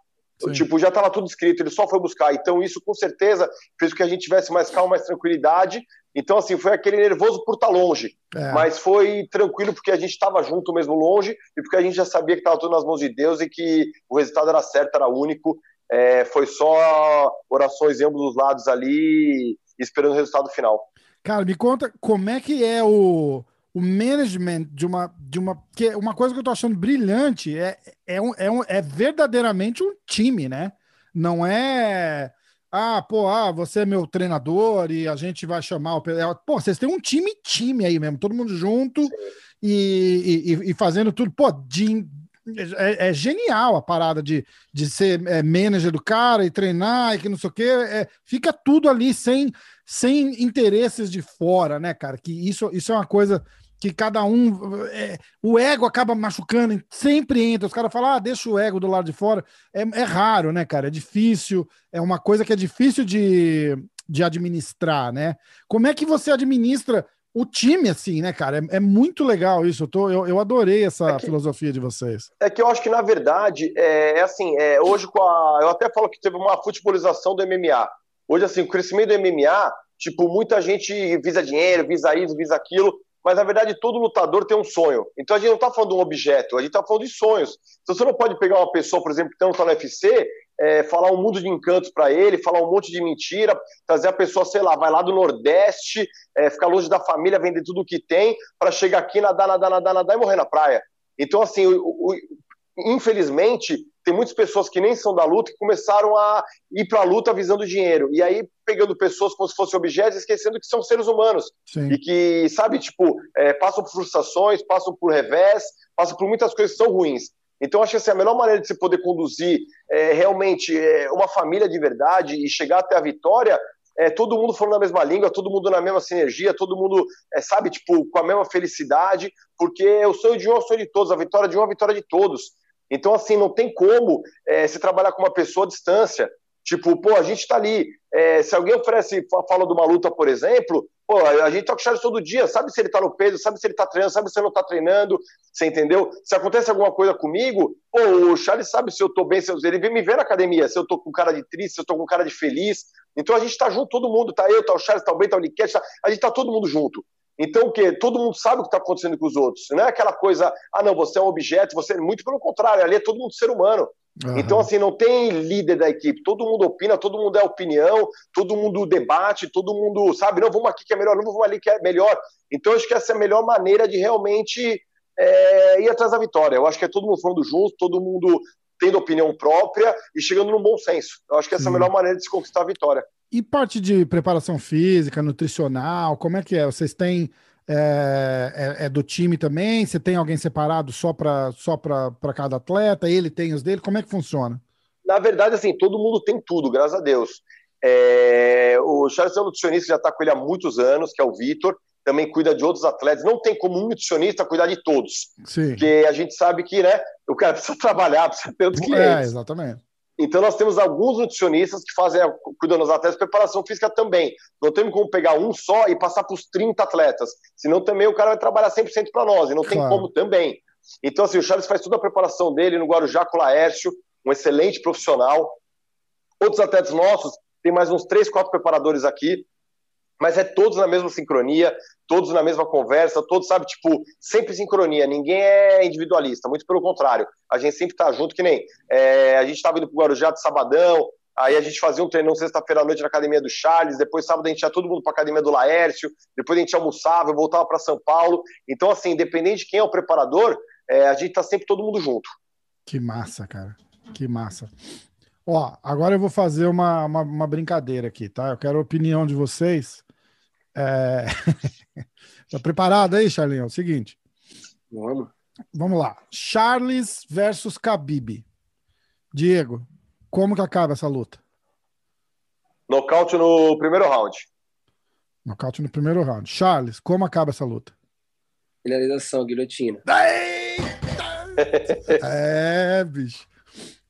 Sim. Tipo, já estava tudo escrito, ele só foi buscar. Então, isso com certeza fez com que a gente tivesse mais calma, mais tranquilidade. Então, assim, foi aquele nervoso por estar tá longe. É. Mas foi tranquilo porque a gente estava junto mesmo longe e porque a gente já sabia que estava tudo nas mãos de Deus e que o resultado era certo, era único. É, foi só orações em ambos os lados ali, esperando o resultado final. Cara, me conta como é que é o o management de uma de uma que uma coisa que eu tô achando brilhante é é, um, é, um, é verdadeiramente um time, né? Não é ah, pô, ah, você é meu treinador e a gente vai chamar o é, pô, vocês têm um time time aí mesmo, todo mundo junto e, e, e, fazendo tudo, pô, de, é, é, genial a parada de, de ser é, manager do cara e treinar e que não sei o quê. É, fica tudo ali sem, sem interesses de fora, né, cara? Que isso, isso é uma coisa que cada um. É, o ego acaba machucando, sempre entra. Os caras falam, ah, deixa o ego do lado de fora. É, é raro, né, cara? É difícil, é uma coisa que é difícil de, de administrar, né? Como é que você administra o time, assim, né, cara? É, é, muito legal isso. Eu, tô, eu, eu adorei essa é que, filosofia de vocês. É que eu acho que, na verdade, é, é assim, é, hoje com a. Eu até falo que teve uma futebolização do MMA. Hoje, assim, o crescimento do MMA, tipo, muita gente visa dinheiro, visa isso, visa aquilo mas na verdade todo lutador tem um sonho. Então a gente não está falando de um objeto, a gente está falando de sonhos. Então você não pode pegar uma pessoa, por exemplo, que está no UFC, é, falar um mundo de encantos para ele, falar um monte de mentira, trazer a pessoa, sei lá, vai lá do Nordeste, é, ficar longe da família, vender tudo o que tem, para chegar aqui, nadar, nadar, nadar, nadar e morrer na praia. Então, assim, o, o, infelizmente, tem muitas pessoas que nem são da luta que começaram a ir para a luta visando dinheiro. E aí pegando pessoas como se fossem objetos, esquecendo que são seres humanos. Sim. E que, sabe, tipo, é, passam por frustrações, passam por revés, passam por muitas coisas que são ruins. Então, acho que assim, a melhor maneira de você poder conduzir é, realmente é, uma família de verdade e chegar até a vitória é todo mundo falando a mesma língua, todo mundo na mesma sinergia, todo mundo, é, sabe, tipo, com a mesma felicidade, porque o sonho de um é o sonho de todos, a vitória de um é a vitória de todos. Então, assim, não tem como é, se trabalhar com uma pessoa à distância. Tipo, pô, a gente tá ali. É, se alguém oferece, fala de uma luta, por exemplo, pô, a gente tá com o Charles todo dia, sabe se ele tá no peso, sabe se ele tá treinando, sabe se ele não tá treinando, você entendeu? Se acontece alguma coisa comigo, pô, o Charles sabe se eu tô bem, se eu, ele vem me ver na academia, se eu tô com cara de triste, se eu tô com cara de feliz. Então a gente tá junto, todo mundo, tá eu, tá o Charles, tá o Ben, tá o Niket, tá, a gente tá todo mundo junto. Então, o quê? Todo mundo sabe o que está acontecendo com os outros. Não é aquela coisa, ah, não, você é um objeto, você. Muito pelo contrário, ali é todo mundo ser humano. Uhum. Então, assim, não tem líder da equipe. Todo mundo opina, todo mundo é opinião, todo mundo debate, todo mundo sabe, não, vamos aqui que é melhor, não vamos ali que é melhor. Então, acho que essa é a melhor maneira de realmente é, ir atrás da vitória. Eu acho que é todo mundo falando junto, todo mundo tendo opinião própria e chegando num bom senso. Eu acho que essa é a melhor maneira de se conquistar a vitória. E parte de preparação física, nutricional, como é que é? Vocês têm. É, é, é do time também? Você tem alguém separado só para só para cada atleta? Ele tem os dele? Como é que funciona? Na verdade, assim, todo mundo tem tudo, graças a Deus. É, o Charles é um nutricionista que já está com ele há muitos anos, que é o Vitor. Também cuida de outros atletas. Não tem como um nutricionista cuidar de todos. Sim. Porque a gente sabe que né, o cara precisa trabalhar, precisa ter outros é, clientes. É, exatamente. Então, nós temos alguns nutricionistas que fazem, cuidando dos atletas, preparação física também. Não temos como pegar um só e passar para os 30 atletas. Senão, também o cara vai trabalhar 100% para nós, e não claro. tem como também. Então, assim, o Charles faz toda a preparação dele no Guarujá com o Laércio, um excelente profissional. Outros atletas nossos, tem mais uns 3, 4 preparadores aqui mas é todos na mesma sincronia, todos na mesma conversa, todos, sabe, tipo, sempre sincronia, ninguém é individualista, muito pelo contrário, a gente sempre tá junto, que nem, é, a gente tava indo pro Guarujá de sabadão, aí a gente fazia um treino sexta-feira à noite na academia do Charles, depois sábado a gente ia todo mundo pra academia do Laércio, depois a gente almoçava, voltava para São Paulo, então assim, independente de quem é o preparador, é, a gente tá sempre todo mundo junto. Que massa, cara, que massa. Ó, agora eu vou fazer uma, uma, uma brincadeira aqui, tá? Eu quero a opinião de vocês é... tá preparado aí, Charlinho? É o seguinte. Vamos. Vamos lá. Charles versus Khabib. Diego, como que acaba essa luta? Nocaute no primeiro round. Nocaute no primeiro round. Charles, como acaba essa luta? Finalização, guilhotina. é, bicho.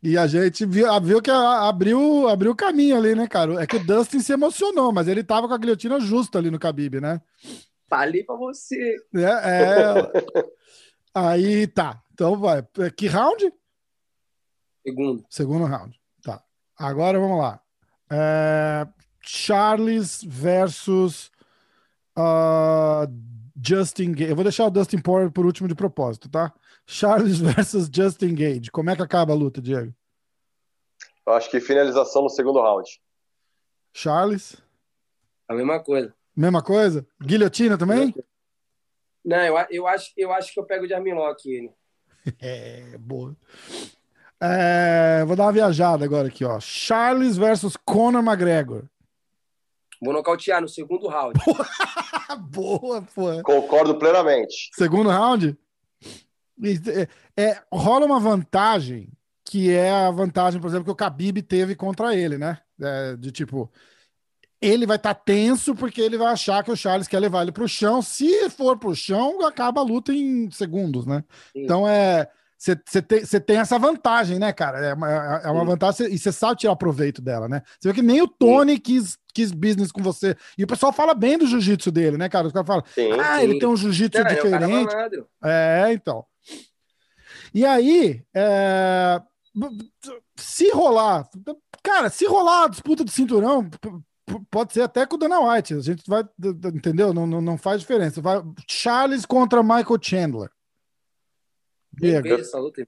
E a gente viu, viu que abriu abriu o caminho ali, né, cara? É que o Dustin se emocionou, mas ele tava com a guilhotina justa ali no Khabib, né? Falei pra você. É, é... Aí tá. Então vai. Que round? Segundo. Segundo round. Tá. Agora vamos lá. É... Charles versus uh... Justin. Eu vou deixar o Dustin Poirier por último de propósito, tá? Charles versus Justin Gage. Como é que acaba a luta, Diego? Eu acho que finalização no segundo round. Charles? A mesma coisa. Mesma coisa? Guilhotina também? Não, eu, eu, acho, eu acho que eu pego de Armlock ele. é, boa. É, vou dar uma viajada agora aqui, ó. Charles versus Conor McGregor. Vou nocautear no segundo round. Boa, pô. Concordo plenamente. Segundo round? É, é, rola uma vantagem que é a vantagem, por exemplo, que o Khabib teve contra ele, né? É, de tipo, ele vai estar tá tenso porque ele vai achar que o Charles quer levar ele para o chão. Se for para o chão, acaba a luta em segundos, né? Sim. Então é você tem, tem essa vantagem, né, cara? É uma, é uma vantagem e você sabe tirar proveito dela, né? Você vê que nem o Tony quis, quis business com você. E o pessoal fala bem do jiu-jitsu dele, né, cara? Os caras falam, sim, ah, sim. ele tem um jiu-jitsu diferente. É, é, então. E aí, é... se rolar, cara, se rolar a disputa de cinturão, pode ser até com o Dana White. A gente vai, entendeu? Não, não, não faz diferença. Vai Charles contra Michael Chandler. Diego. essa luta.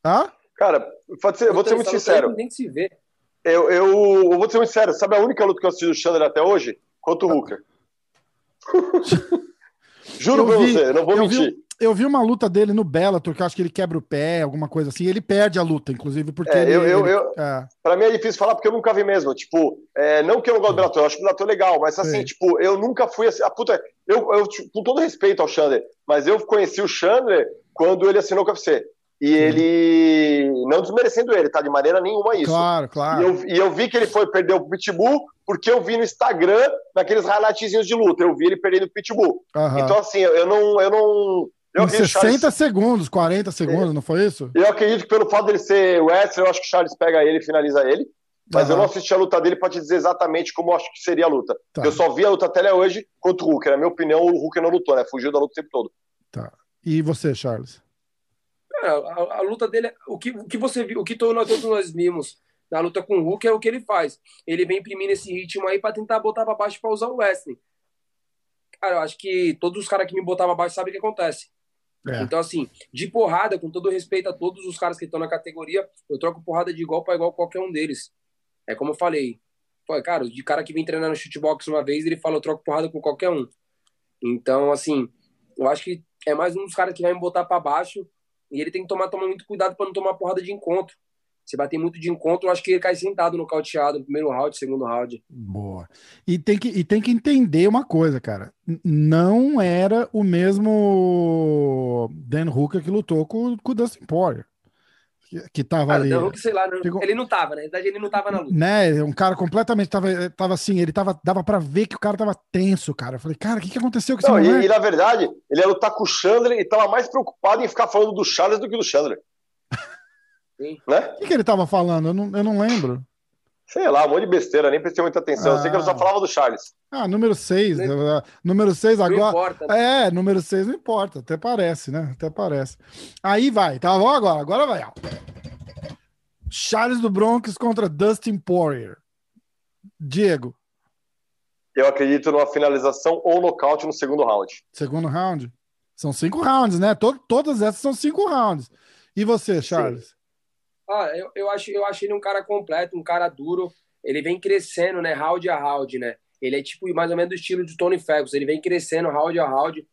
Tá? Cara, pode ser, eu vou ser muito sincero. Nem se vê. Eu, eu, eu, vou ser muito sincero. Sabe a única luta que eu assisti do Chandler até hoje? Contra o Hooker. Juro eu pra vi, você, não vou eu mentir. Vi, eu vi uma luta dele no Bellator, que eu acho que ele quebra o pé, alguma coisa assim. Ele perde a luta, inclusive, porque. É, ele, eu, eu, ele, eu é. Pra mim é difícil falar porque eu nunca vi mesmo. Tipo, é, não que eu não gosto do Bellator, eu acho o Bellator legal, mas assim, Sim. tipo, eu nunca fui assim. A puta, eu, eu, tipo, com todo respeito ao Chandler, mas eu conheci o Chandler quando ele assinou com o UFC. E ele. Não desmerecendo ele, tá? De maneira nenhuma isso. Claro, E claro. eu, e eu vi que ele foi perder o Pitbull porque eu vi no Instagram, naqueles highlightzinhos de luta, eu vi ele perdendo o Pitbull. Aham. Então, assim, eu não. Eu não eu, em acredito que o 60 Charles- segundos, 40 segundos, não foi isso? eu acredito que pelo fato dele ser wrestler, eu acho que o Charles pega ele e finaliza ele. Mas eu Aham. não assisti a luta dele pra te dizer exatamente como eu acho que seria a luta. Tá. Eu só vi a luta até hoje contra o Hooker. Na minha opinião, o Hooker não lutou, né? Fugiu da luta o tempo todo. E você, Charles? Cara, a, a luta dele, é- o que, o que você viu, o que todos nós, todos nós vimos na luta com o Hulk é o que ele faz. Ele vem imprimindo esse ritmo aí pra tentar botar pra baixo pra usar o wrestling. Cara, eu acho que todos os caras que me botavam abaixo sabem o que acontece. É. Então, assim, de porrada, com todo respeito a todos os caras que estão na categoria, eu troco porrada de igual para igual qualquer um deles. É como eu falei. Pô, cara, de cara que vem treinar no shootbox uma vez, ele fala, eu troco porrada com qualquer um. Então, assim, eu acho que é mais um dos caras que vai me botar para baixo e ele tem que tomar, tomar muito cuidado para não tomar porrada de encontro. Se bater muito de encontro, eu acho que ele cai sentado no cauteado no primeiro round, segundo round. Boa. E tem, que, e tem que entender uma coisa, cara. Não era o mesmo Dan Hooker que lutou com, com o Dustin Poirier. Que, tava Cara, ali. que sei lá, não- Pegou- ele não tava, na verdade ele não tava na luta. Né, um cara completamente tava, tava assim, ele tava, dava pra ver que o cara tava tenso, cara. Eu falei, cara, o que, que aconteceu com esse Não, e, moleque? e, na verdade, ele ia lutar com o Chandler e tava mais preocupado em ficar falando do Charles do que do Chandler. Sim. Né? O que, que ele tava falando? Eu não, eu não lembro. Sei lá, um monte de besteira, nem prestei muita atenção. Eu sei que ele só Ah. falava do Charles. Ah, número 6. Não- Número 6 Não agora. importa. né? É, número 6 não importa, até parece, né? Até parece. Aí vai, tá bom agora, agora vai. ó. Charles do Bronx contra Dustin Poirier. Diego, Eu acredito numa finalização ou nocaute no segundo round. segundo round. São cinco rounds, né? To- todas essas são cinco rounds. E você, Charles? Ah, eu, eu, acho, eu acho ele um cara completo, um cara duro. Ele vem crescendo, né? Round a round, né? Ele é tipo mais ou menos do estilo de Tony Ferguson. Ele vem crescendo round a round.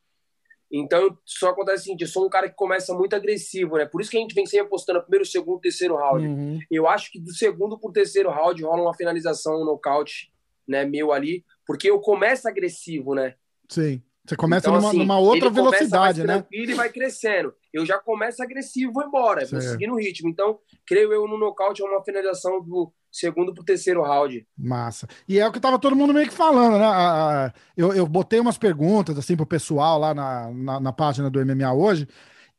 Então, só acontece o seguinte: eu sou um cara que começa muito agressivo, né? Por isso que a gente vem sempre apostando no primeiro, segundo, terceiro round. Uhum. Eu acho que do segundo pro terceiro round rola uma finalização, um nocaute, né? Meu ali. Porque eu começo agressivo, né? Sim. Você começa Então, numa, assim, numa outra ele velocidade, né? tranquilo E vai crescendo. Eu já começo agressivo, vou embora, vou seguindo o ritmo. Então, creio eu no nocaute é uma finalização do segundo pro terceiro round. Massa. E é o que tava todo mundo meio que falando, né? Eu, eu botei umas perguntas assim pro pessoal lá na, na, na página do MMA hoje.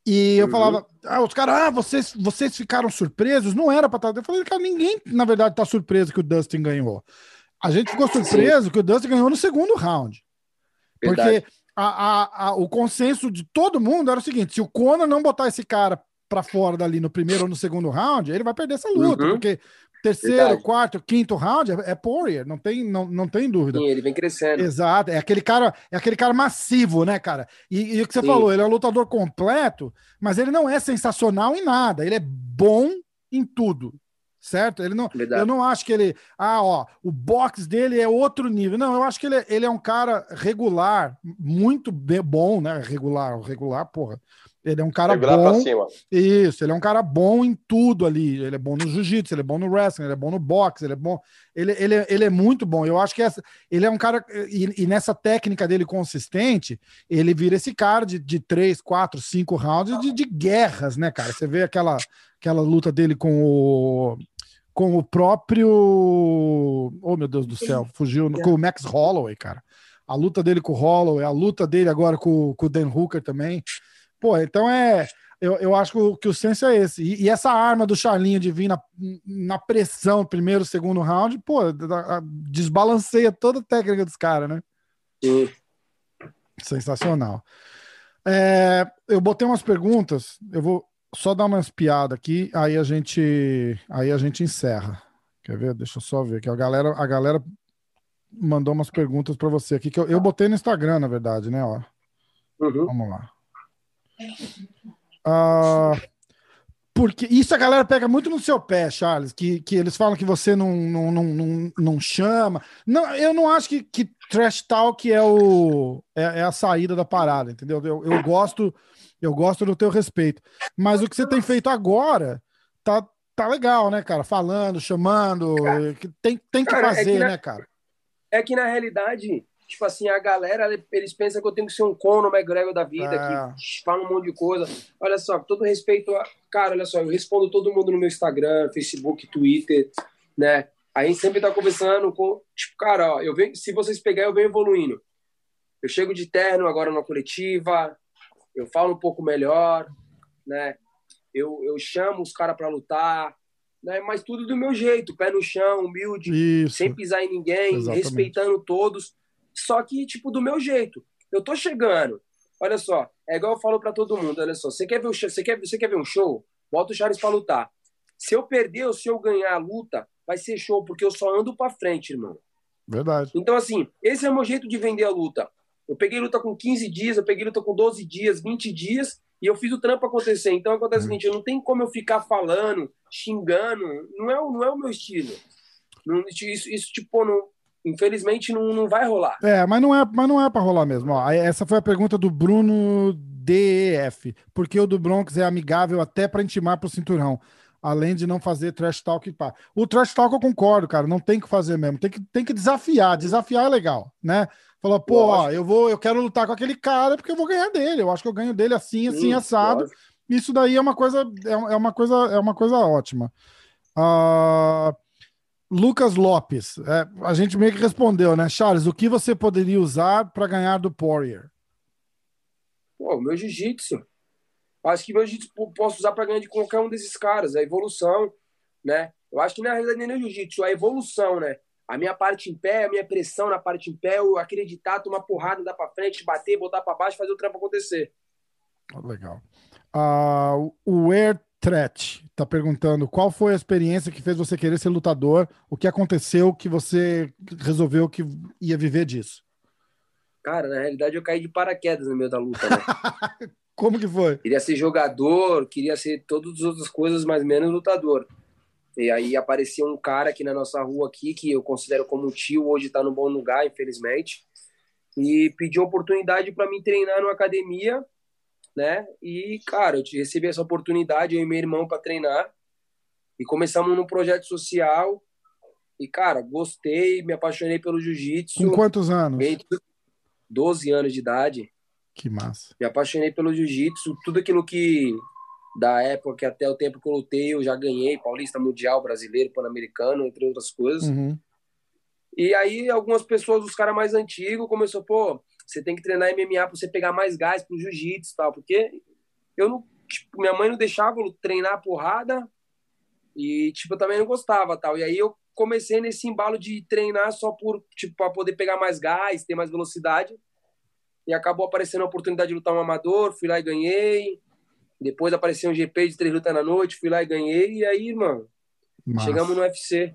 E eu Uhum. falava, ah, os caras, ah, vocês, vocês ficaram surpresos? Não era pra estar. Eu falei, cara, ninguém, na verdade, tá surpreso que o Dustin ganhou. A gente ficou surpreso que o Dustin ganhou no segundo round. Verdade. Porque a, a- a- o consenso de todo mundo era o seguinte: se o Conor não botar esse cara pra fora dali no primeiro ou no segundo round, ele vai perder essa luta. Uhum. Porque terceiro, Verdade. quarto, quinto round é, é Poirier, não tem, não, não tem dúvida. Sim, ele vem crescendo. Exato, é aquele cara, é aquele cara massivo, né, cara? E, e o que você Sim. falou, ele é um lutador completo, mas ele não é sensacional em nada, ele é bom em tudo. Certo? Ele não, Verdade. eu não acho que ele. Ah, ó, o box dele é outro nível. Não, eu acho que ele, é- ele é um cara regular, muito bom, né? Regular, regular, porra. Ele é um cara Regular pra bom. cima. Isso, ele é um cara bom em tudo ali. Ele é bom no jiu-jitsu, ele é bom no wrestling, ele é bom no boxe, ele é bom. Ele, ele, é- ele é muito bom. Eu acho que essa, ele é um cara. E, e nessa técnica dele consistente, ele vira esse cara de, de três, quatro, cinco rounds de, de guerras, né, cara? Você vê aquela, aquela luta dele com o. Com o próprio. Oh, meu Deus do céu, fugiu. Com o Max Holloway, cara. A luta dele com o Holloway, a luta dele agora com, com o Dan Hooker também. Pô, então é. Eu, eu acho que o, que o senso é esse. E, e essa arma do Charlinho de vir na, na pressão, primeiro, segundo round, pô, desbalanceia toda a técnica dos caras, né? Sim. Sensacional. É, eu botei umas perguntas, eu vou só dar umas piadas aqui, aí a gente aí a gente encerra. Quer ver? Deixa eu só ver que a galera a galera mandou umas perguntas para você aqui que eu, eu botei no Instagram, na verdade, né, ó. Uhum. Vamos lá. Ah, porque isso a galera pega muito no seu pé, Charles, que, que eles falam que você não, não, não, não, não chama. Não, eu não acho que, que trash talk é, o, é, é a saída da parada, entendeu? Eu, eu gosto Eu gosto do teu respeito. Mas o que você tem feito agora tá, tá legal, né, cara? Falando, chamando. Cara, tem, tem que cara, fazer, é que na, né, cara? É que na realidade, tipo assim, a galera, eles pensam que eu tenho que ser um Conor McGregor da vida, é. que fala um monte de coisa. Olha só, todo respeito a. Cara, olha só, eu respondo todo mundo no meu Instagram, Facebook, Twitter, né? A gente sempre tá conversando com. Tipo, cara, ó, eu venho, se vocês pegarem, eu venho evoluindo. Eu chego de terno agora na coletiva, eu falo um pouco melhor, né? Eu, eu chamo os caras para lutar, né? Mas tudo do meu jeito, pé no chão, humilde, Isso. sem pisar em ninguém, Exatamente. respeitando todos. Só que, tipo, do meu jeito. Eu tô chegando. Olha só, é igual eu falo para todo mundo, olha só, você quer ver, o show, você quer, você quer ver um show? Bota o Charles para lutar. Se eu perder ou se eu ganhar a luta, vai ser show, porque eu só ando para frente, irmão. Verdade. Então, assim, esse é o meu jeito de vender a luta. Eu peguei luta com 15 dias, eu peguei luta com 12 dias, 20 dias, e eu fiz o trampo acontecer. Então acontece o uhum. seguinte: não tem como eu ficar falando, xingando, não é, não é o meu estilo. Não, isso, isso, tipo, não, infelizmente não, não vai rolar. É, mas não é, mas não é para rolar mesmo. Ó, essa foi a pergunta do Bruno DEF. Porque o do Bronx é amigável até para intimar pro cinturão. Além de não fazer trash talk e pá. O trash talk eu concordo, cara. Não tem que fazer mesmo. Tem que, tem que desafiar. Desafiar é legal, né? Falou, pô, ó, eu vou, eu quero lutar com aquele cara porque eu vou ganhar dele. Eu acho que eu ganho dele assim, assim, Sim, assado. Lógico. Isso daí é uma coisa, é, é, uma coisa, é uma coisa ótima. Uh, Lucas Lopes, é, a gente meio que respondeu, né, Charles? O que você poderia usar para ganhar do Poirier? Pô, meu jiu-jitsu. Acho que meu jiu-jitsu posso usar para ganhar de qualquer um desses caras. A evolução, né? Eu acho que na realidade nem é o jiu-jitsu, a evolução, né? A minha parte em pé, a minha pressão na parte em pé, eu acreditar, tomar porrada, dar para frente, bater, botar para baixo, fazer o trampo acontecer. Legal. Uh, o Air Threat está perguntando qual foi a experiência que fez você querer ser lutador, o que aconteceu que você resolveu que ia viver disso? Cara, na realidade eu caí de paraquedas no meio da luta, né? Como que foi? Queria ser jogador, queria ser todas as outras coisas, mas menos lutador. E aí apareceu um cara aqui na nossa rua aqui, que eu considero como tio, hoje está no bom lugar, infelizmente, e pediu oportunidade para me treinar numa academia, né? E, cara, eu recebi essa oportunidade, eu e meu irmão, para treinar, e começamos num projeto social, e, cara, gostei, me apaixonei pelo jiu-jitsu. Com quantos anos? 12 anos de idade. Que massa. Me apaixonei pelo jiu-jitsu, tudo aquilo que da época que até o tempo que eu lutei eu já ganhei Paulista Mundial, Brasileiro, Pan-Americano, entre outras coisas. Uhum. E aí algumas pessoas, os caras mais antigos, começou, pô, você tem que treinar MMA para você pegar mais gás pro jiu-jitsu tal, porque eu não, tipo, minha mãe não deixava eu treinar porrada e tipo eu também não gostava, tal. E aí eu comecei nesse embalo de treinar só por, tipo, para poder pegar mais gás, ter mais velocidade. E acabou aparecendo a oportunidade de lutar um amador, fui lá e ganhei. Depois apareceu um GP de três lutas na noite, fui lá e ganhei, e aí, mano, Massa. chegamos no UFC.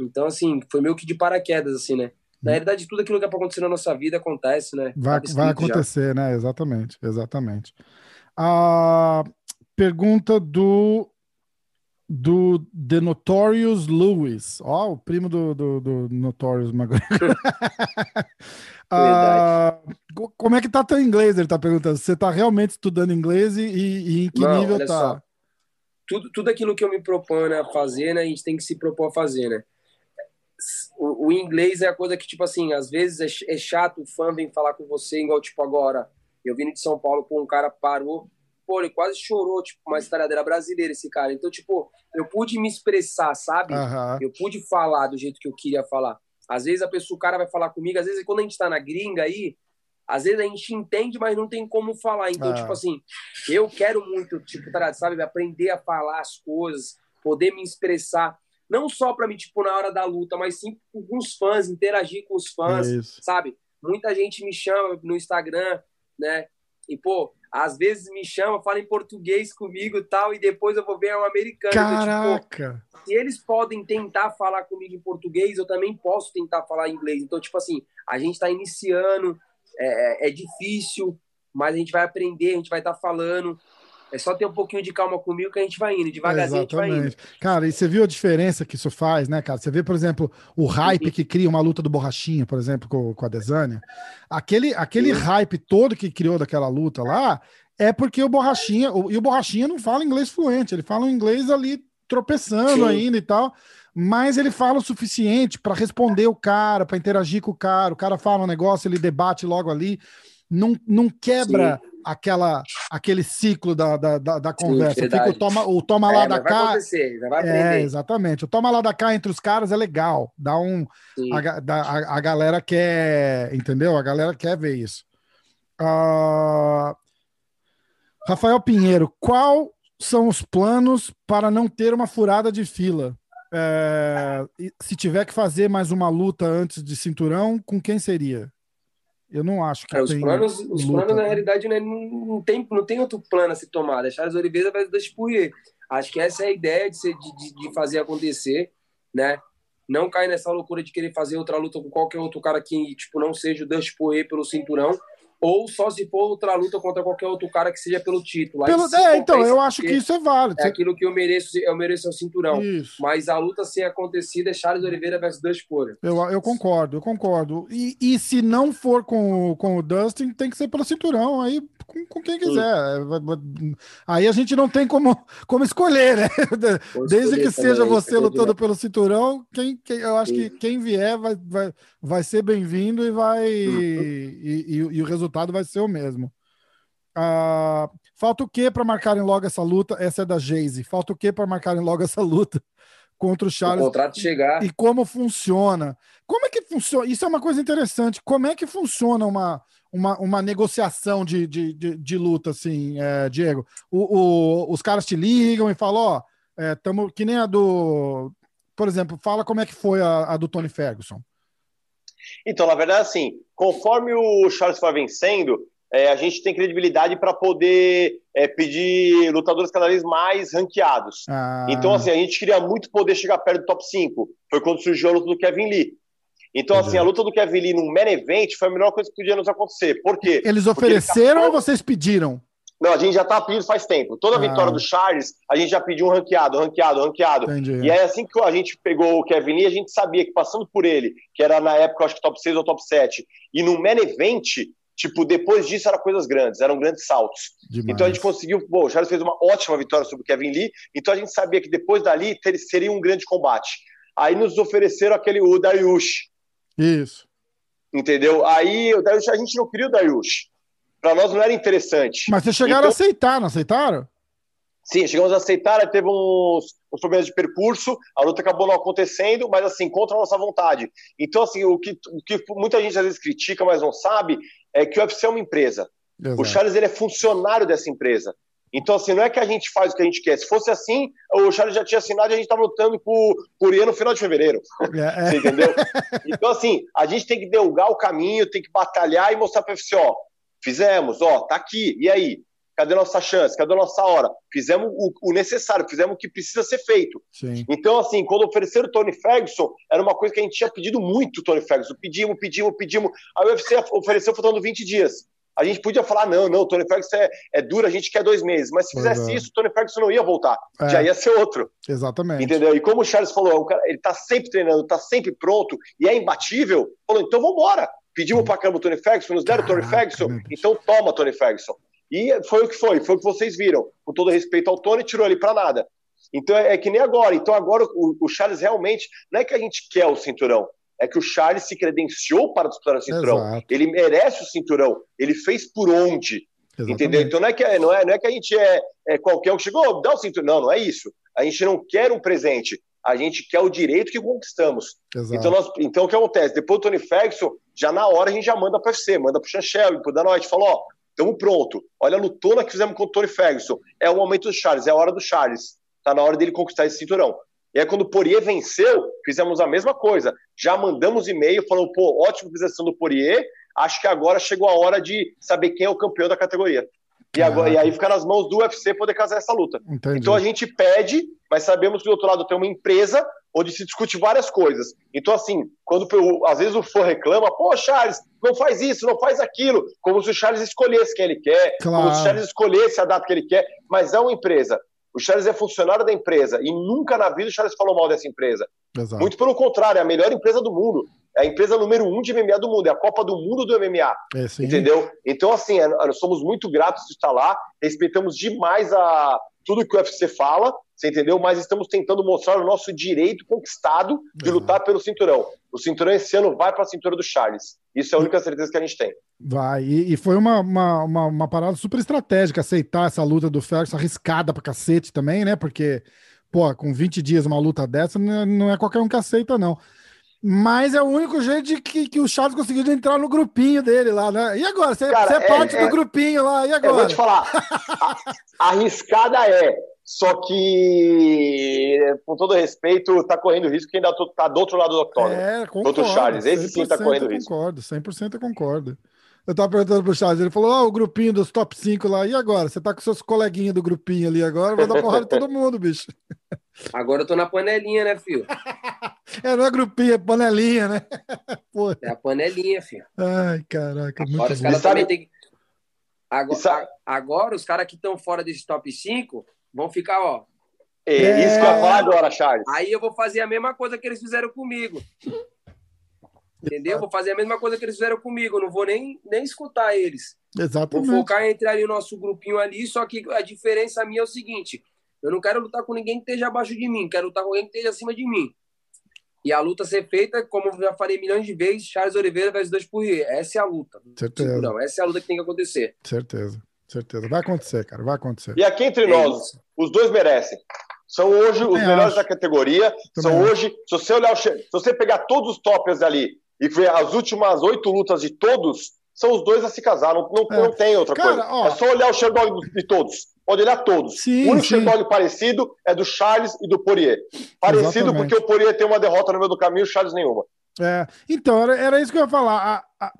Então, assim, foi meio que de paraquedas, assim, né? Na hum. realidade, tudo aquilo que é pra acontecer na nossa vida acontece, né? Vai, vai acontecer, já. né? Exatamente, exatamente. A pergunta do do The Notorious Lewis, ó, oh, o primo do, do, do Notorious McGregor. ah, como é que tá teu inglês? Ele tá perguntando. Você tá realmente estudando inglês e, e em que Não, nível tá? Só. Tudo, tudo aquilo que eu me proponho a fazer, né, a gente tem que se propor a fazer, né? O, o inglês é a coisa que, tipo assim, às vezes é, é chato, o fã vem falar com você, igual, tipo, agora, eu vim de São Paulo, com um cara parou, pô, ele quase chorou, tipo, uma historiadeira brasileira, esse cara. Então, tipo, eu pude me expressar, sabe? Uhum. Eu pude falar do jeito que eu queria falar. Às vezes a pessoa, o cara vai falar comigo, às vezes quando a gente tá na gringa aí, às vezes a gente entende, mas não tem como falar. Então, ah. tipo assim, eu quero muito, tipo, tá, sabe, aprender a falar as coisas, poder me expressar. Não só para mim, tipo, na hora da luta, mas sim com os fãs, interagir com os fãs, sabe? Muita gente me chama no Instagram, né? E, pô, às vezes me chama, fala em português comigo e tal, e depois eu vou ver um americano. Caraca! Então, tipo, se eles podem tentar falar comigo em português, eu também posso tentar falar inglês. Então, tipo assim, a gente está iniciando, é, é, é, difícil, mas a gente vai aprender, a gente vai estar tá falando. É só ter um pouquinho de calma comigo que a gente vai indo, devagarzinho Exatamente. a gente vai indo. Cara, e você viu a diferença que isso faz, né, cara? Você vê, por exemplo, o hype que cria uma luta do Borrachinha, por exemplo, com, com a Desânia. Aquele, aquele hype todo que criou daquela luta lá, é porque o Borrachinha, o, e o Borrachinha não fala inglês fluente, ele fala um inglês ali tropeçando Sim. ainda e tal, mas ele fala o suficiente para responder o cara, para interagir com o cara. O cara fala um negócio, ele debate logo ali, não, não quebra Sim. Aquela aquele ciclo da, da, da, da conversa. Sim, Fica o toma, o toma é, lá da cá. É, exatamente. O toma lá da cá entre os caras é legal. Dá um. A, a, a galera quer. Entendeu? A galera quer ver isso. Uh, Rafael Pinheiro, qual são os planos para não ter uma furada de fila? É, se tiver que fazer mais uma luta antes de cinturão, com quem seria? Eu não acho que é, os planos, os planos na realidade né, não, tem, não tem outro plano a se tomar. Deixar as Oliveira vai das Poirier. Acho que essa é a ideia de, ser, de, de, fazer acontecer, né? Não cair nessa loucura de querer fazer outra luta com qualquer outro cara que tipo não seja o Dusty Poirier pelo cinturão ou só se for outra luta contra qualquer outro cara que seja pelo título. Pelo, é, então, eu acho que isso é válido. É aquilo que eu mereço, eu mereço o cinturão. Isso. Mas a luta sem acontecer é Charles Oliveira versus Dustin Poirier. Eu, eu concordo, eu concordo. E, e se não for com, com o Dustin, tem que ser pelo cinturão, aí com, com quem quiser. Sim. Aí a gente não tem como, como escolher, né? Desde que seja você lutando pelo cinturão, quem, quem, eu acho Sim. que quem vier vai, vai, vai ser bem-vindo e vai. Uhum. E, e, e o resultado resultado vai ser o mesmo. Uh, falta o que para marcarem logo essa luta? Essa é da Jayce. Falta o que para marcarem logo essa luta contra o Charles? O contrato chegar. E como funciona? Como é que funciona? Isso é uma coisa interessante. Como é que funciona uma, uma, uma negociação de, de, de, de luta, assim, é, Diego? O, o, os caras te ligam e falam: Ó, é, tamo, que nem a do. Por exemplo, fala como é que foi a, a do Tony Ferguson. Então, na verdade, assim, conforme o Charles vai vencendo, é, a gente tem credibilidade para poder é, pedir lutadores cada vez mais ranqueados. Ah. Então, assim, a gente queria muito poder chegar perto do top 5. Foi quando surgiu a luta do Kevin Lee. Então, assim, a luta do Kevin Lee no main event foi a melhor coisa que podia nos acontecer. Por quê? Eles ofereceram ou vocês pediram? Não, a gente já tá pedindo faz tempo. Toda ah. vitória do Charles, a gente já pediu um ranqueado, ranqueado, ranqueado. Entendi. E aí, assim que a gente pegou o Kevin Lee, a gente sabia que passando por ele, que era na época, acho que top 6 ou top 7, e no main event, tipo, depois disso eram coisas grandes, eram grandes saltos. Demais. Então a gente conseguiu, bom, o Charles fez uma ótima vitória sobre o Kevin Lee, então a gente sabia que depois dali ter, seria um grande combate. Aí nos ofereceram aquele, o Dariush. Isso. Entendeu? Aí o Dariush, a gente não queria o Dariush para nós não era interessante. Mas vocês chegaram então, a aceitar, não aceitaram? Sim, chegamos a aceitar, teve uns, uns, problemas de percurso, a luta acabou não acontecendo, mas assim, contra a nossa vontade. Então, assim, o que, o que muita gente às vezes critica, mas não sabe, é que o UFC é uma empresa. Exato. O Charles ele é funcionário dessa empresa. Então, assim, não é que a gente faz o que a gente quer. Se fosse assim, o Charles já tinha assinado e a gente estava lutando por, por ir no final de fevereiro. É. Você entendeu? Então, assim, a gente tem que delgar o caminho, tem que batalhar e mostrar para o UFC, ó, Fizemos, ó, tá aqui. E aí? Cadê nossa chance? Cadê nossa hora? Fizemos o, o necessário, fizemos o que precisa ser feito. Sim. Então, assim, quando ofereceram o Tony Ferguson, era uma coisa que a gente tinha pedido muito o Tony Ferguson. Pedimos, pedimos, pedimos. O UFC ofereceu faltando 20 dias. A gente podia falar, não, não, o Tony Ferguson é, é duro, a gente quer dois meses. Mas se fizesse uhum. isso, o Tony Ferguson não ia voltar. É. Já ia ser outro. Exatamente. Entendeu? E como o Charles falou, o cara, ele tá sempre treinando, tá sempre pronto e é imbatível, falou, então vamos embora. Pedimos para caramba o Tony Ferguson, nos deram o Tony Ferguson, então toma Tony Ferguson. E foi o que foi, foi o que vocês viram. Com todo respeito ao Tony, tirou ele para nada. Então é, é, que nem agora. Então agora o, o, Charles realmente, não é que a gente quer o cinturão, é que o Charles se credenciou para disputar o cinturão. Exato. Ele merece o cinturão. Ele fez por onde. Exatamente. Entendeu? Então não é, que, não, é, não é que a gente é, é qualquer um que chegou, dá o cinturão. Não, não é isso. A gente não quer um presente a gente quer o direito que conquistamos. Então, nós, então, o que acontece? Depois do Tony Ferguson, já na hora a gente já manda para o UFC, manda para o Chanchel, para o Danoite, fala: ó, estamos pronto. Olha a lutona que fizemos com o Tony Ferguson. É o momento do Charles, é a hora do Charles. Tá na hora dele conquistar esse cinturão. E aí, quando o Poirier venceu, fizemos a mesma coisa. Já mandamos e-mail falando: pô, ótima apresentação do Poirier. Acho que agora chegou a hora de saber quem é o campeão da categoria. E, agora, e aí fica nas mãos do UFC poder casar essa luta. Entendi. Então a gente pede, mas sabemos que do outro lado tem uma empresa onde se discute várias coisas. Então, assim, quando às vezes o fã reclama, pô, Charles, não faz isso, não faz aquilo, como se o Charles escolhesse quem ele quer, claro. como se o Charles escolhesse a data que ele quer, mas é uma empresa. O Charles é funcionário da empresa e nunca na vida o Charles falou mal dessa empresa. Exato. Muito pelo contrário, é a melhor empresa do mundo. É a empresa número um de MMA do mundo, é a Copa do Mundo do MMA. É, entendeu? Então, assim, é, nós somos muito gratos de estar lá, respeitamos demais a tudo que o UFC fala, você entendeu? Mas estamos tentando mostrar o nosso direito conquistado de uhum. lutar pelo cinturão. O cinturão esse ano vai para a cintura do Charles. Isso é a única certeza que a gente tem. Vai. E, e foi uma, uma, uma, uma, parada super estratégica aceitar essa luta do Ferguson, arriscada pra cacete também, né? Porque, pô, com 20 dias uma luta dessa, não é, é qualquer um que aceita, não. Mas é o único jeito de que, que o Charles conseguiu entrar no grupinho dele lá, né? E agora? Você, Cara, você é, é parte é, do grupinho lá, e agora? Eu vou te falar, a, arriscada é, só que, com todo respeito, tá correndo risco quem tá do outro lado do octógono. É, concordo. Outro Charles, esse sim tá correndo eu risco. Concordo, 100% eu concordo. Eu tava perguntando pro Charles, ele falou, ó, oh, o grupinho dos top 5 lá, e agora? Você tá com seus coleguinhas do grupinho ali agora, vai dar porrada de todo mundo, bicho. Agora eu tô na panelinha, né, filho? é, não é grupinho, é panelinha, né? Pô. É a panelinha, filho. Ai, caraca, agora muito os caras também tem Agora, agora os caras que estão fora desse top 5 vão ficar, ó. É, é, isso que eu ia falar agora, Charles. Aí eu vou fazer a mesma coisa que eles fizeram comigo. Entendeu? Vou fazer a mesma coisa que eles fizeram comigo. Eu não vou nem, nem escutar eles. Exatamente. Vou focar entre ali o nosso grupinho ali. Só que a diferença minha é o seguinte: eu não quero lutar com ninguém que esteja abaixo de mim. Quero lutar com alguém que esteja acima de mim. E a luta ser feita, como eu já falei milhões de vezes, Charles Oliveira versus dois Poirier. Essa é a luta. Certeza. Não, essa é a luta que tem que acontecer. Certeza. Certeza. Vai acontecer, cara. Vai acontecer. E aqui entre é nós, os dois merecem. São hoje os melhores acho. da categoria. Também são hoje, se você olhar, se você pegar todos os toppers ali e ver as últimas oito lutas de todos, são os dois a se casar. Não, não, é. não tem outra Cara, coisa. Ó, é só olhar o Sherdog de todos. Pode olhar todos. Sim, o único Sherdog parecido é do Charles e do Poirier. Parecido Exatamente. porque o Poirier tem uma derrota no meio do caminho, o Charles nenhuma. É, então, era, era isso que eu ia falar. A, a,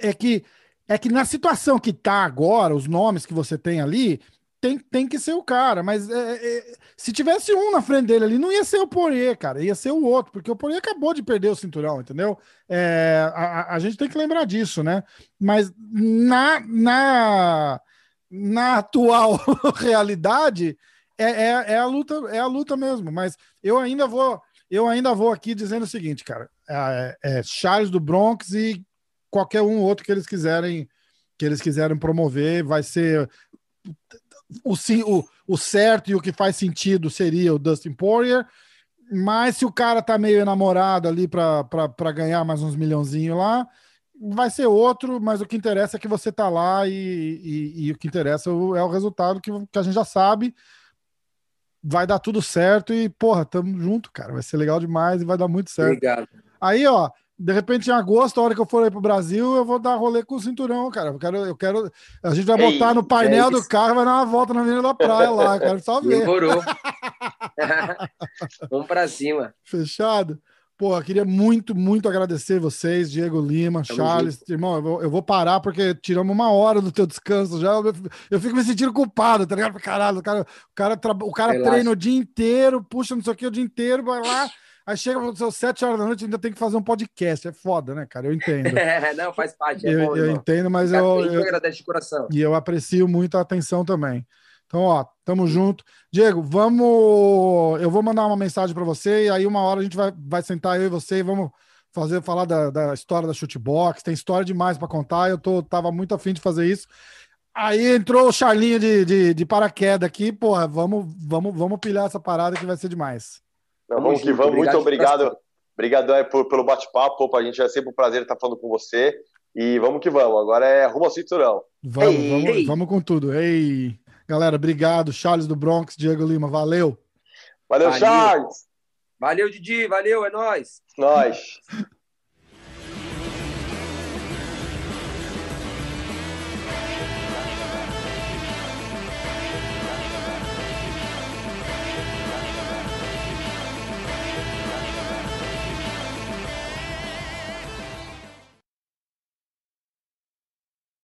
é que é que na situação que tá agora, os nomes que você tem ali, tem, tem que ser o cara. Mas é, é, se tivesse um na frente dele ali, não ia ser o Poirier, cara, ia ser o outro, porque o Poirier acabou de perder o cinturão, entendeu? É, a, a, gente tem que lembrar disso, né? Mas na, na, na atual realidade, é, é, é, a luta, é a luta mesmo. Mas eu ainda vou. Eu ainda vou aqui dizendo o seguinte, cara. É, é Charles do Bronx e qualquer um outro que eles quiserem que eles quiserem promover, vai ser o, o, o certo e o que faz sentido seria o Dustin Poirier, mas se o cara tá meio enamorado ali para ganhar mais uns milhãozinho lá, vai ser outro, mas o que interessa é que você tá lá e, e, e o que interessa é o resultado que, que a gente já sabe. Vai dar tudo certo e, porra, tamo junto, cara. Vai ser legal demais e vai dar muito certo. Obrigado. Aí, ó, de repente, em agosto, a hora que eu for aí pro Brasil, eu vou dar rolê com o cinturão, cara. Eu quero, eu quero. A gente vai botar no painel é do carro, vai dar uma volta na Avenida da Praia lá. Quero só ver. Demorou. Vamos pra cima. Fechado? Pô, eu queria muito, muito agradecer vocês, Diego Lima, Tamo Charles. Junto. Irmão, eu vou, eu vou, parar porque tiramos uma hora do teu descanso já. Eu, eu fico me sentindo culpado, tá ligado? Caralho, o cara, o cara, o cara treina o dia inteiro, puxa não sei o que o dia inteiro, vai lá. Aí chega às sete horas da noite ainda tem que fazer um podcast. É foda, né, cara? Eu entendo. É, não, faz parte. É eu, bom, eu entendo, mas eu, eu, agradece de coração. E eu aprecio muito a atenção também. Então, ó, tamo junto. Diego, vamos. Eu vou mandar uma mensagem para você e aí uma hora a gente vai, vai sentar eu e você e vamos fazer falar da, da história da chutebox. Tem história demais para contar. Eu tô, tava muito afim de fazer isso. Aí entrou o Charlinho de, de, de paraquedas aqui, porra, vamos, vamos, vamos pilhar essa parada que vai ser demais. Não, vamos que vamos. Muito obrigado. Obrigado é, por, pelo bate-papo. A gente é sempre um prazer estar falando com você. E vamos que vamos. Agora é rumo ao cinturão. Vamos, ei, vamos, ei. vamos com tudo. Ei, galera, obrigado. Charles do Bronx, Diego Lima, valeu. Valeu, valeu. Charles. Valeu, Didi. Valeu, é nóis. Nós.